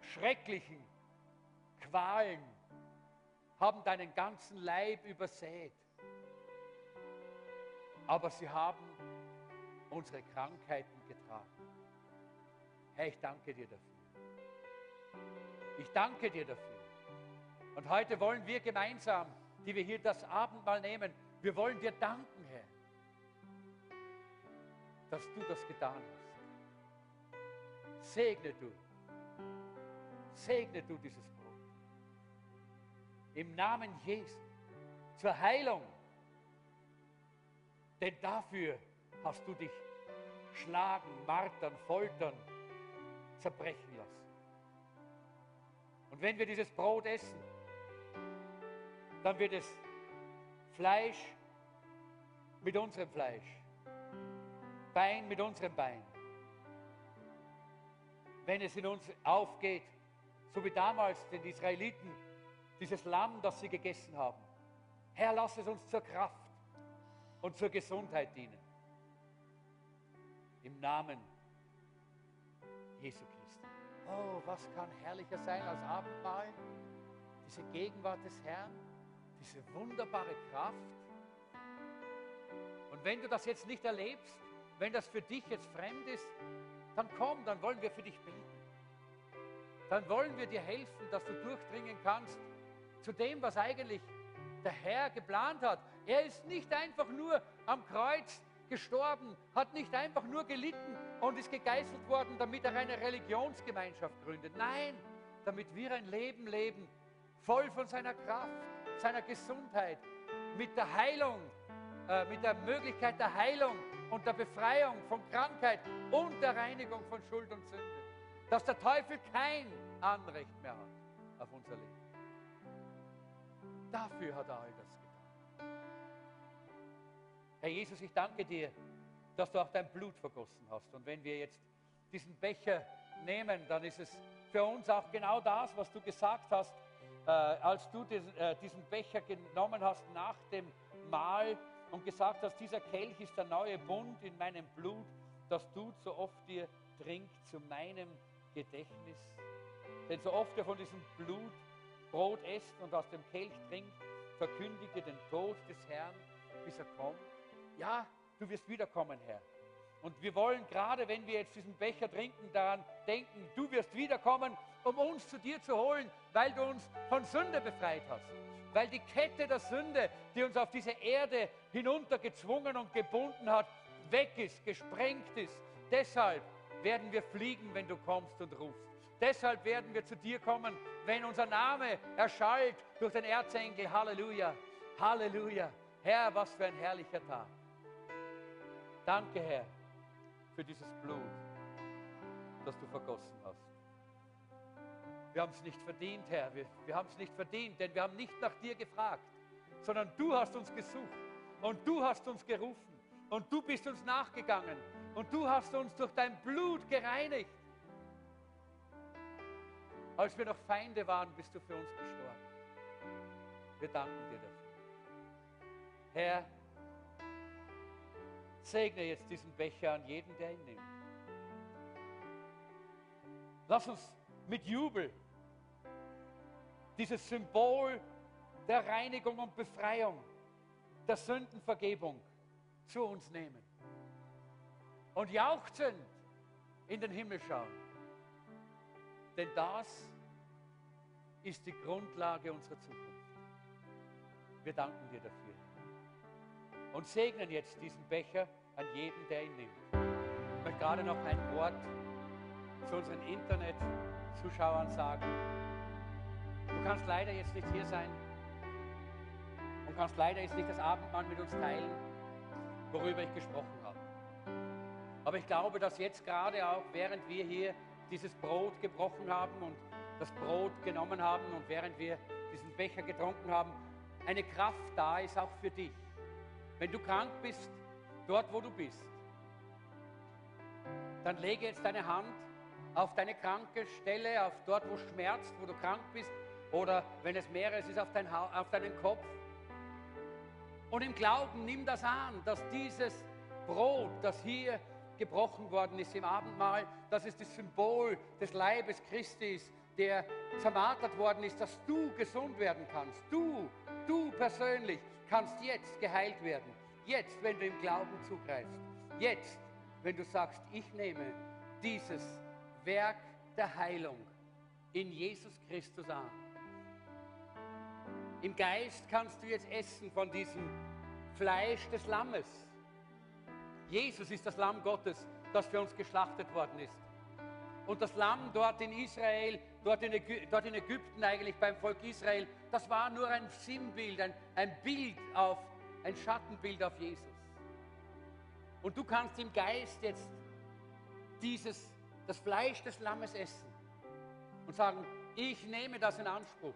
schrecklichen Qualen haben deinen ganzen Leib übersät. Aber sie haben unsere Krankheiten getragen. Herr, ich danke dir dafür. Ich danke dir dafür. Und heute wollen wir gemeinsam, die wir hier das Abendmahl nehmen, wir wollen dir danken, Herr, dass du das getan hast. Segne du, segne du dieses Brot. Im Namen Jesu, zur Heilung. Denn dafür hast du dich schlagen, martern, foltern, zerbrechen lassen. Und wenn wir dieses Brot essen, dann wird es Fleisch mit unserem Fleisch, Bein mit unserem Bein. Wenn es in uns aufgeht, so wie damals den Israeliten, dieses Lamm, das sie gegessen haben. Herr, lass es uns zur Kraft und zur Gesundheit dienen. Im Namen Jesu Christi. Oh, was kann herrlicher sein als Abendmahl? Diese Gegenwart des Herrn, diese wunderbare Kraft. Und wenn du das jetzt nicht erlebst, wenn das für dich jetzt fremd ist, dann komm, dann wollen wir für dich beten. Dann wollen wir dir helfen, dass du durchdringen kannst zu dem, was eigentlich der Herr geplant hat. Er ist nicht einfach nur am Kreuz gestorben, hat nicht einfach nur gelitten und ist gegeißelt worden, damit er eine Religionsgemeinschaft gründet. Nein, damit wir ein Leben leben, voll von seiner Kraft, seiner Gesundheit, mit der Heilung, äh, mit der Möglichkeit der Heilung und der Befreiung von Krankheit und der Reinigung von Schuld und Sünde. Dass der Teufel kein Anrecht mehr hat auf unser Leben. Dafür hat er all das getan. Herr Jesus, ich danke dir, dass du auch dein Blut vergossen hast. Und wenn wir jetzt diesen Becher nehmen, dann ist es für uns auch genau das, was du gesagt hast, äh, als du diesen, äh, diesen Becher genommen hast nach dem Mahl und gesagt hast, dieser Kelch ist der neue Bund in meinem Blut, das du so oft dir trinkt zu meinem Gedächtnis. Denn so oft ihr von diesem Blut Brot esst und aus dem Kelch trinkt, verkündigt ihr den Tod des Herrn, bis er kommt. Ja, du wirst wiederkommen, Herr. Und wir wollen gerade, wenn wir jetzt diesen Becher trinken, daran denken, du wirst wiederkommen, um uns zu dir zu holen, weil du uns von Sünde befreit hast. Weil die Kette der Sünde, die uns auf diese Erde hinuntergezwungen und gebunden hat, weg ist, gesprengt ist. Deshalb werden wir fliegen, wenn du kommst und rufst. Deshalb werden wir zu dir kommen, wenn unser Name erschallt durch den Erzengel. Halleluja, Halleluja. Herr, was für ein herrlicher Tag. Danke, Herr, für dieses Blut, das du vergossen hast. Wir haben es nicht verdient, Herr. Wir, wir haben es nicht verdient, denn wir haben nicht nach dir gefragt, sondern du hast uns gesucht und du hast uns gerufen und du bist uns nachgegangen und du hast uns durch dein Blut gereinigt. Als wir noch Feinde waren, bist du für uns gestorben. Wir danken dir dafür. Herr, segne jetzt diesen Becher an jeden, der ihn nimmt. Lass uns mit Jubel dieses Symbol der Reinigung und Befreiung, der Sündenvergebung zu uns nehmen und jauchzend in den Himmel schauen. Denn das ist die Grundlage unserer Zukunft. Wir danken dir dafür. Und segnen jetzt diesen Becher an jeden, der ihn nimmt. Ich möchte gerade noch ein Wort zu unseren Internet-Zuschauern sagen. Du kannst leider jetzt nicht hier sein und kannst leider jetzt nicht das Abendmahl mit uns teilen, worüber ich gesprochen habe. Aber ich glaube, dass jetzt gerade auch, während wir hier dieses Brot gebrochen haben und das Brot genommen haben und während wir diesen Becher getrunken haben, eine Kraft da ist auch für dich. Wenn du krank bist, dort wo du bist, dann lege jetzt deine Hand auf deine kranke Stelle, auf dort, wo schmerzt, wo du krank bist, oder wenn es mehreres ist, auf, dein auf deinen Kopf Und im Glauben nimm das an, dass dieses Brot, das hier gebrochen worden ist im Abendmahl, dass es das Symbol des Leibes Christi ist, der zermartert worden ist, dass du gesund werden kannst. Du, du persönlich kannst jetzt geheilt werden. Jetzt, wenn du im Glauben zugreifst. Jetzt, wenn du sagst, ich nehme dieses Werk der Heilung in Jesus Christus an. Im Geist kannst du jetzt essen von diesem Fleisch des Lammes. Jesus ist das Lamm Gottes, das für uns geschlachtet worden ist. Und das Lamm dort in Israel, dort in, Ägypten eigentlich beim Volk Israel, das war nur ein Sinnbild, ein, ein Bild auf, ein Schattenbild auf Jesus. Und du kannst im Geist jetzt dieses, das Fleisch des Lammes essen und sagen, ich nehme das in Anspruch.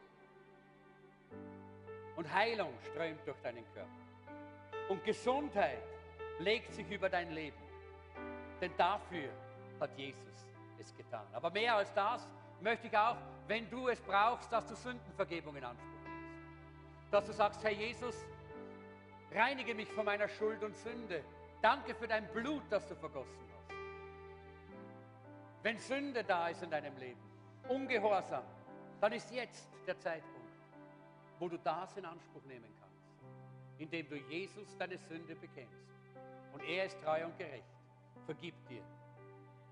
Und Heilung strömt durch deinen Körper. Und Gesundheit legt sich über dein Leben. Denn dafür hat Jesus es getan. Aber mehr als das möchte ich auch, wenn du es brauchst, dass du Sündenvergebung in Anspruch nimmst. Dass du sagst, Herr Jesus, reinige mich von meiner Schuld und Sünde. Danke für dein Blut, das du vergossen hast. Wenn Sünde da ist in deinem Leben, Ungehorsam, dann ist jetzt der Zeitpunkt, wo du das in Anspruch nehmen kannst, indem du Jesus deine Sünde bekennst. Und er ist treu und gerecht, vergibt dir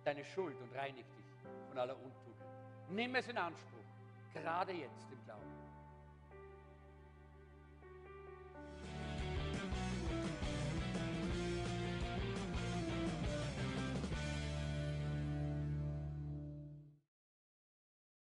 deine Schuld und reinigt dich von aller Untugend. Nimm es in Anspruch, gerade jetzt im Glauben.